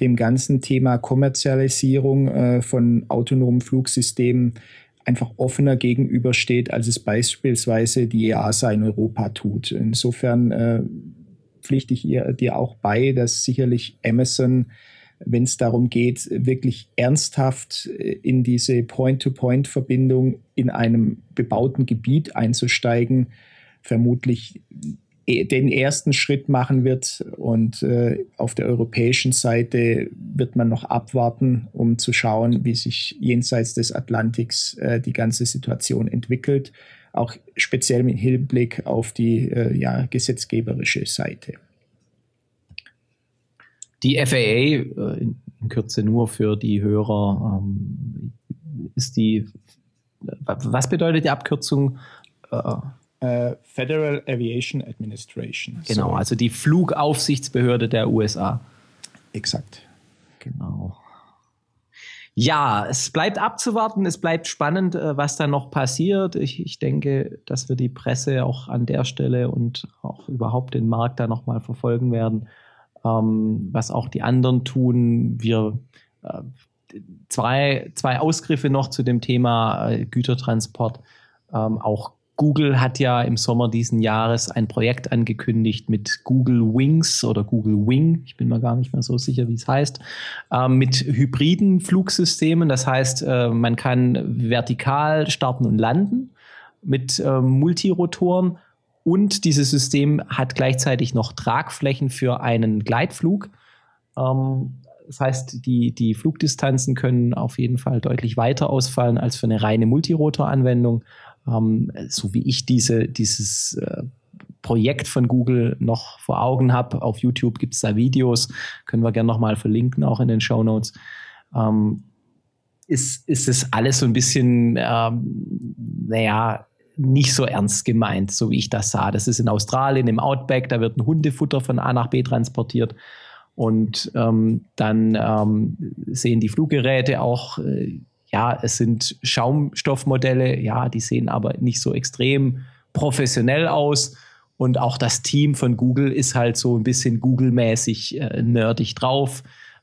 dem ganzen Thema Kommerzialisierung äh, von autonomen Flugsystemen einfach offener gegenübersteht, als es beispielsweise die EASA in Europa tut. Insofern äh, pflichte ich ihr, dir auch bei, dass sicherlich Amazon, wenn es darum geht, wirklich ernsthaft äh, in diese Point-to-Point-Verbindung in einem bebauten Gebiet einzusteigen, vermutlich E, den ersten Schritt machen wird. Und äh, auf der europäischen Seite wird man noch abwarten, um zu schauen, wie sich jenseits des Atlantiks äh, die ganze Situation entwickelt. Auch speziell mit Hinblick auf die äh, ja, gesetzgeberische Seite. Die FAA, äh, in Kürze nur für die Hörer, ähm, ist die, was bedeutet die Abkürzung? Äh, äh, Federal Aviation Administration. Genau, so. also die Flugaufsichtsbehörde der USA. Exakt. Genau. Ja, es bleibt abzuwarten, es bleibt spannend, was da noch passiert. Ich, ich denke, dass wir die Presse auch an der Stelle und auch überhaupt den Markt da nochmal verfolgen werden, ähm, was auch die anderen tun. Wir äh, zwei, zwei Ausgriffe noch zu dem Thema äh, Gütertransport. Ähm, auch Google hat ja im Sommer diesen Jahres ein Projekt angekündigt mit Google Wings oder Google Wing, ich bin mir gar nicht mehr so sicher, wie es heißt, äh, mit hybriden Flugsystemen. Das heißt, äh, man kann vertikal starten und landen mit äh, Multirotoren und dieses System hat gleichzeitig noch Tragflächen für einen Gleitflug. Ähm, das heißt, die, die Flugdistanzen können auf jeden Fall deutlich weiter ausfallen als für eine reine Multirotor-Anwendung ähm, so wie ich diese, dieses äh, Projekt von Google noch vor Augen habe. Auf YouTube gibt es da Videos, können wir gerne nochmal verlinken, auch in den Show Notes. Ähm, ist, ist es alles so ein bisschen, ähm, naja, nicht so ernst gemeint, so wie ich das sah. Das ist in Australien im Outback, da wird ein Hundefutter von A nach B transportiert. Und ähm, dann ähm, sehen die Fluggeräte auch äh, ja, es sind Schaumstoffmodelle, ja, die sehen aber nicht so extrem professionell aus. Und auch das Team von Google ist halt so ein bisschen Google-mäßig äh, nerdig drauf.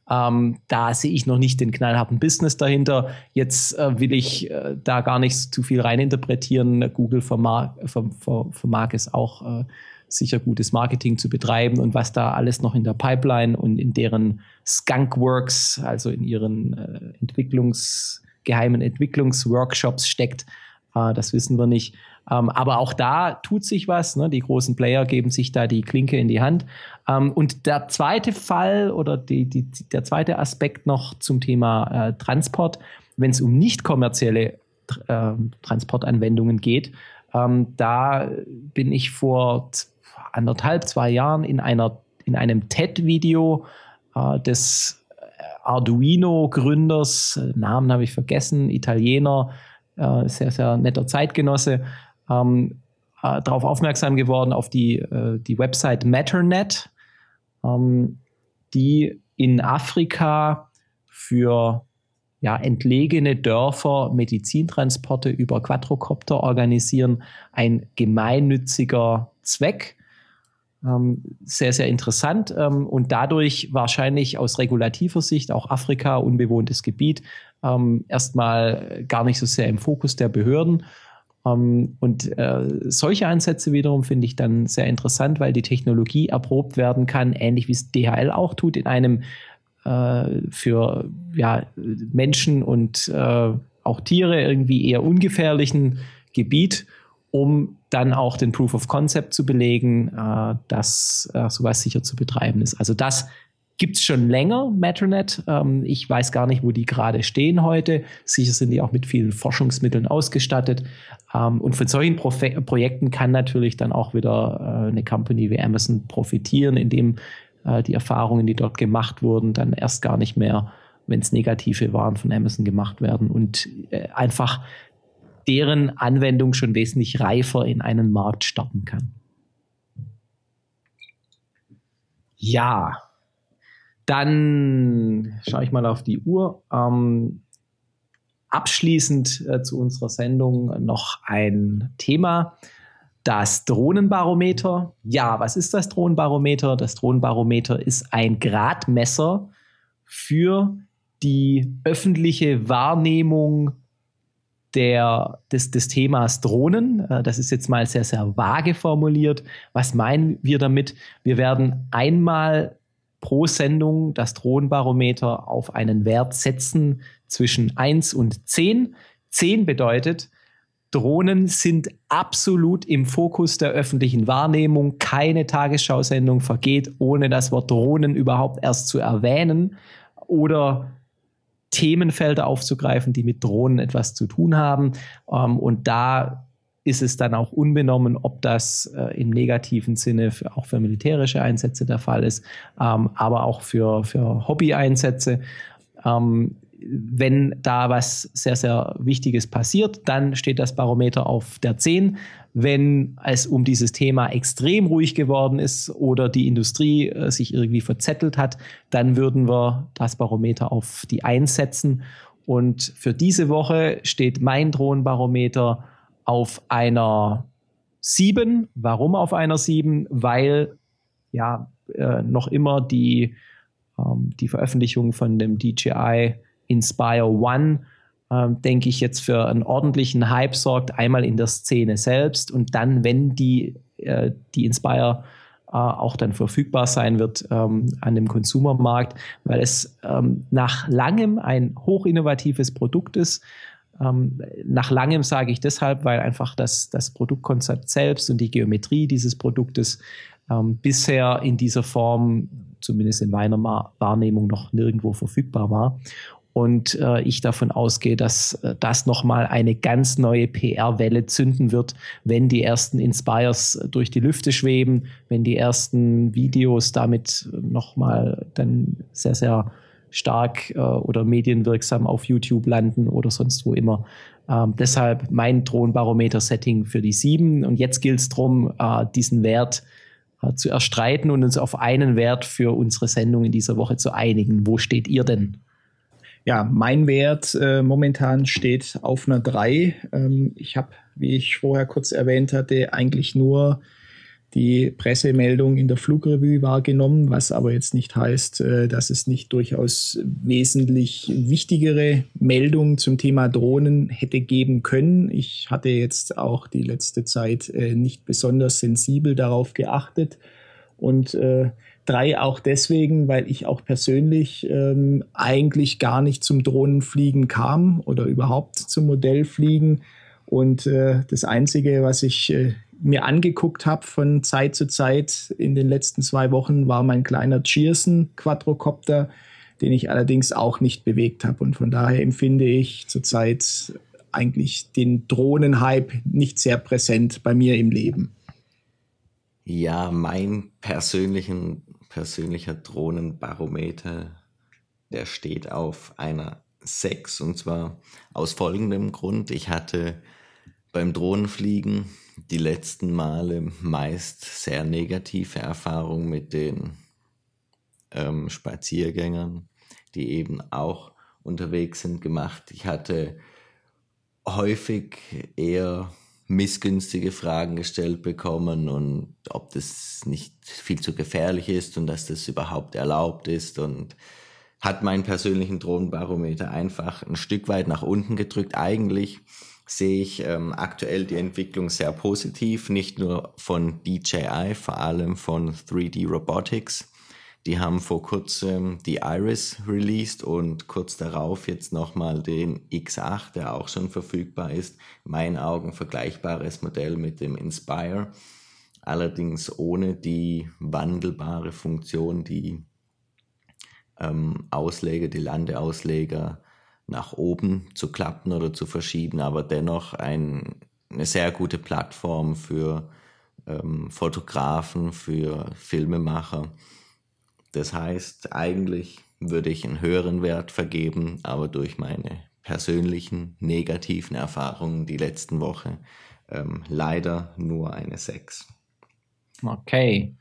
Ähm, da sehe ich noch nicht den knallharten Business dahinter. Jetzt äh, will ich äh, da gar nicht zu viel reininterpretieren. Google vermag, vermag, vermag es auch äh, sicher gutes Marketing zu betreiben und was da alles noch in der Pipeline und in deren Skunkworks, also in ihren äh, Entwicklungs- geheimen Entwicklungsworkshops steckt. Äh, das wissen wir nicht. Ähm, aber auch da tut sich was. Ne? Die großen Player geben sich da die Klinke in die Hand. Ähm, und der zweite Fall oder die, die, der zweite Aspekt noch zum Thema äh, Transport, wenn es um nicht kommerzielle äh, Transportanwendungen geht, ähm, da bin ich vor anderthalb, zwei Jahren in einer in einem TED-Video äh, des Arduino-Gründers, Namen habe ich vergessen, Italiener, äh, sehr, sehr netter Zeitgenosse, ähm, äh, darauf aufmerksam geworden, auf die, äh, die Website Matternet, ähm, die in Afrika für ja, entlegene Dörfer Medizintransporte über Quadrocopter organisieren. Ein gemeinnütziger Zweck. Ähm, sehr, sehr interessant ähm, und dadurch wahrscheinlich aus regulativer Sicht auch Afrika, unbewohntes Gebiet, ähm, erstmal gar nicht so sehr im Fokus der Behörden. Ähm, und äh, solche Ansätze wiederum finde ich dann sehr interessant, weil die Technologie erprobt werden kann, ähnlich wie es DHL auch tut, in einem äh, für ja, Menschen und äh, auch Tiere irgendwie eher ungefährlichen Gebiet um dann auch den Proof of Concept zu belegen, äh, dass äh, sowas sicher zu betreiben ist. Also das gibt es schon länger, Metronet. Ähm, ich weiß gar nicht, wo die gerade stehen heute. Sicher sind die auch mit vielen Forschungsmitteln ausgestattet. Ähm, und von solchen Pro Projekten kann natürlich dann auch wieder äh, eine Company wie Amazon profitieren, indem äh, die Erfahrungen, die dort gemacht wurden, dann erst gar nicht mehr wenn es negative Waren von Amazon gemacht werden und äh, einfach deren Anwendung schon wesentlich reifer in einen Markt starten kann. Ja, dann schaue ich mal auf die Uhr. Ähm, abschließend äh, zu unserer Sendung noch ein Thema. Das Drohnenbarometer. Ja, was ist das Drohnenbarometer? Das Drohnenbarometer ist ein Gradmesser für die öffentliche Wahrnehmung der, des, des Themas Drohnen. Äh, das ist jetzt mal sehr, sehr vage formuliert. Was meinen wir damit? Wir werden einmal pro Sendung das Drohnenbarometer auf einen Wert setzen zwischen 1 und 10. 10 bedeutet, Drohnen sind absolut im Fokus der öffentlichen Wahrnehmung. Keine Tagesschausendung vergeht, ohne das Wort Drohnen überhaupt erst zu erwähnen oder Themenfelder aufzugreifen, die mit Drohnen etwas zu tun haben. Ähm, und da ist es dann auch unbenommen, ob das äh, im negativen Sinne für, auch für militärische Einsätze der Fall ist, ähm, aber auch für, für Hobby-Einsätze. Ähm, wenn da was sehr, sehr Wichtiges passiert, dann steht das Barometer auf der 10. Wenn es um dieses Thema extrem ruhig geworden ist oder die Industrie äh, sich irgendwie verzettelt hat, dann würden wir das Barometer auf die 1 setzen. Und für diese Woche steht mein Drohnenbarometer auf einer 7. Warum auf einer 7? Weil ja äh, noch immer die, ähm, die Veröffentlichung von dem DJI Inspire One, ähm, denke ich, jetzt für einen ordentlichen Hype sorgt, einmal in der Szene selbst und dann, wenn die, äh, die Inspire äh, auch dann verfügbar sein wird ähm, an dem Konsumermarkt, weil es ähm, nach langem ein hochinnovatives Produkt ist. Ähm, nach langem sage ich deshalb, weil einfach das, das Produktkonzept selbst und die Geometrie dieses Produktes ähm, bisher in dieser Form, zumindest in meiner Wahrnehmung, noch nirgendwo verfügbar war. Und äh, ich davon ausgehe, dass äh, das nochmal eine ganz neue PR-Welle zünden wird, wenn die ersten Inspires durch die Lüfte schweben, wenn die ersten Videos damit nochmal dann sehr, sehr stark äh, oder medienwirksam auf YouTube landen oder sonst wo immer. Ähm, deshalb mein Drohnenbarometer-Setting für die sieben. Und jetzt gilt es darum, äh, diesen Wert äh, zu erstreiten und uns auf einen Wert für unsere Sendung in dieser Woche zu einigen. Wo steht ihr denn? Ja, mein Wert äh, momentan steht auf einer 3. Ähm, ich habe, wie ich vorher kurz erwähnt hatte, eigentlich nur die Pressemeldung in der Flugrevue wahrgenommen, was aber jetzt nicht heißt, äh, dass es nicht durchaus wesentlich wichtigere Meldungen zum Thema Drohnen hätte geben können. Ich hatte jetzt auch die letzte Zeit äh, nicht besonders sensibel darauf geachtet und äh, Drei auch deswegen, weil ich auch persönlich ähm, eigentlich gar nicht zum Drohnenfliegen kam oder überhaupt zum Modellfliegen. Und äh, das Einzige, was ich äh, mir angeguckt habe von Zeit zu Zeit in den letzten zwei Wochen, war mein kleiner Cheerson Quadrocopter, den ich allerdings auch nicht bewegt habe. Und von daher empfinde ich zurzeit eigentlich den Drohnenhype nicht sehr präsent bei mir im Leben. Ja, mein persönlichen persönlicher Drohnenbarometer, der steht auf einer 6 und zwar aus folgendem Grund. Ich hatte beim Drohnenfliegen die letzten Male meist sehr negative Erfahrungen mit den ähm, Spaziergängern, die eben auch unterwegs sind, gemacht. Ich hatte häufig eher missgünstige Fragen gestellt bekommen und ob das nicht viel zu gefährlich ist und dass das überhaupt erlaubt ist und hat meinen persönlichen Drohnenbarometer einfach ein Stück weit nach unten gedrückt. Eigentlich sehe ich ähm, aktuell die Entwicklung sehr positiv, nicht nur von DJI, vor allem von 3D Robotics, die haben vor kurzem die Iris released und kurz darauf jetzt nochmal den X8, der auch schon verfügbar ist. In meinen Augen vergleichbares Modell mit dem Inspire, allerdings ohne die wandelbare Funktion, die ähm, Ausleger, die Landeausleger nach oben zu klappen oder zu verschieben, aber dennoch ein, eine sehr gute Plattform für ähm, Fotografen, für Filmemacher das heißt, eigentlich würde ich einen höheren Wert vergeben, aber durch meine persönlichen negativen Erfahrungen die letzten Woche ähm, leider nur eine 6. Okay.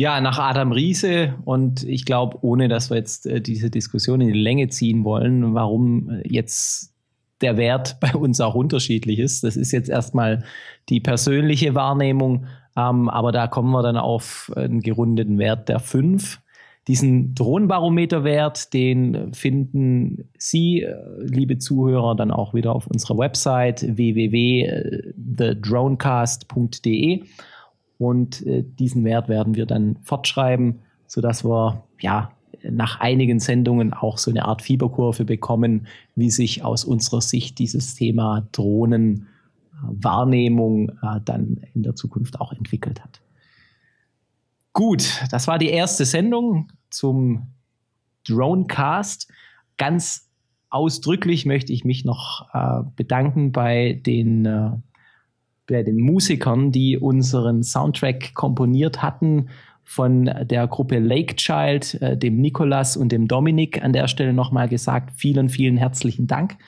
Ja, nach Adam Riese und ich glaube, ohne dass wir jetzt äh, diese Diskussion in die Länge ziehen wollen, warum äh, jetzt der Wert bei uns auch unterschiedlich ist. Das ist jetzt erstmal die persönliche Wahrnehmung, ähm, aber da kommen wir dann auf einen gerundeten Wert der 5. Diesen Drohnenbarometerwert, den finden Sie, äh, liebe Zuhörer, dann auch wieder auf unserer Website www.thedronecast.de. Und äh, diesen Wert werden wir dann fortschreiben, sodass wir ja nach einigen Sendungen auch so eine Art Fieberkurve bekommen, wie sich aus unserer Sicht dieses Thema Drohnenwahrnehmung äh, dann in der Zukunft auch entwickelt hat. Gut, das war die erste Sendung zum Dronecast. Ganz ausdrücklich möchte ich mich noch äh, bedanken bei den, äh, bei den Musikern, die unseren Soundtrack komponiert hatten. Von der Gruppe Lake Child, äh, dem Nikolas und dem Dominik an der Stelle nochmal gesagt, vielen, vielen herzlichen Dank.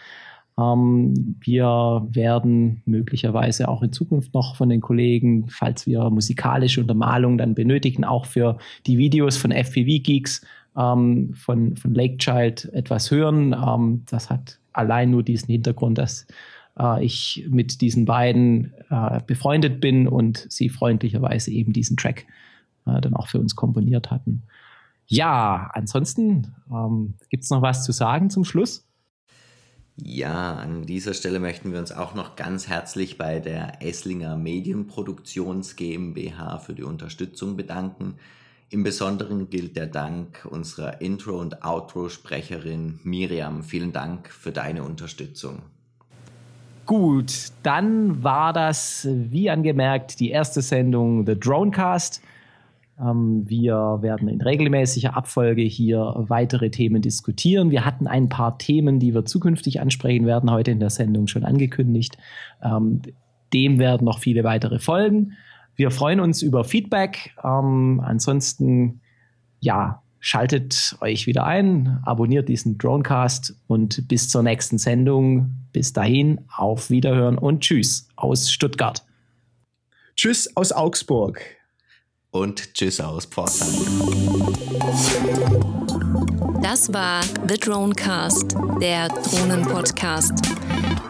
Ähm, wir werden möglicherweise auch in Zukunft noch von den Kollegen, falls wir musikalische Untermalung dann benötigen, auch für die Videos von FPV Geeks ähm, von, von Lake Child etwas hören. Ähm, das hat allein nur diesen Hintergrund, dass äh, ich mit diesen beiden äh, befreundet bin und sie freundlicherweise eben diesen Track äh, dann auch für uns komponiert hatten. Ja, ansonsten ähm, gibt es noch was zu sagen zum Schluss? Ja, an dieser Stelle möchten wir uns auch noch ganz herzlich bei der Esslinger Medienproduktions GmbH für die Unterstützung bedanken. Im Besonderen gilt der Dank unserer Intro- und Outro-Sprecherin Miriam. Vielen Dank für deine Unterstützung. Gut, dann war das, wie angemerkt, die erste Sendung The Dronecast. Ähm, wir werden in regelmäßiger Abfolge hier weitere Themen diskutieren. Wir hatten ein paar Themen, die wir zukünftig ansprechen werden, heute in der Sendung schon angekündigt. Ähm, dem werden noch viele weitere folgen. Wir freuen uns über Feedback. Ähm, ansonsten, ja, schaltet euch wieder ein, abonniert diesen Dronecast und bis zur nächsten Sendung. Bis dahin, auf Wiederhören und Tschüss aus Stuttgart. Tschüss aus Augsburg und tschüss aus Pforzheim. Das war The Dronecast, der Drohnen-Podcast.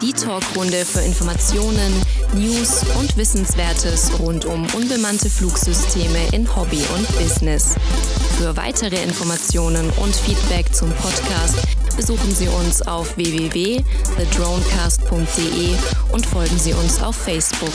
Die Talkrunde für Informationen, News und Wissenswertes rund um unbemannte Flugsysteme in Hobby und Business. Für weitere Informationen und Feedback zum Podcast besuchen Sie uns auf www.thedronecast.de und folgen Sie uns auf Facebook.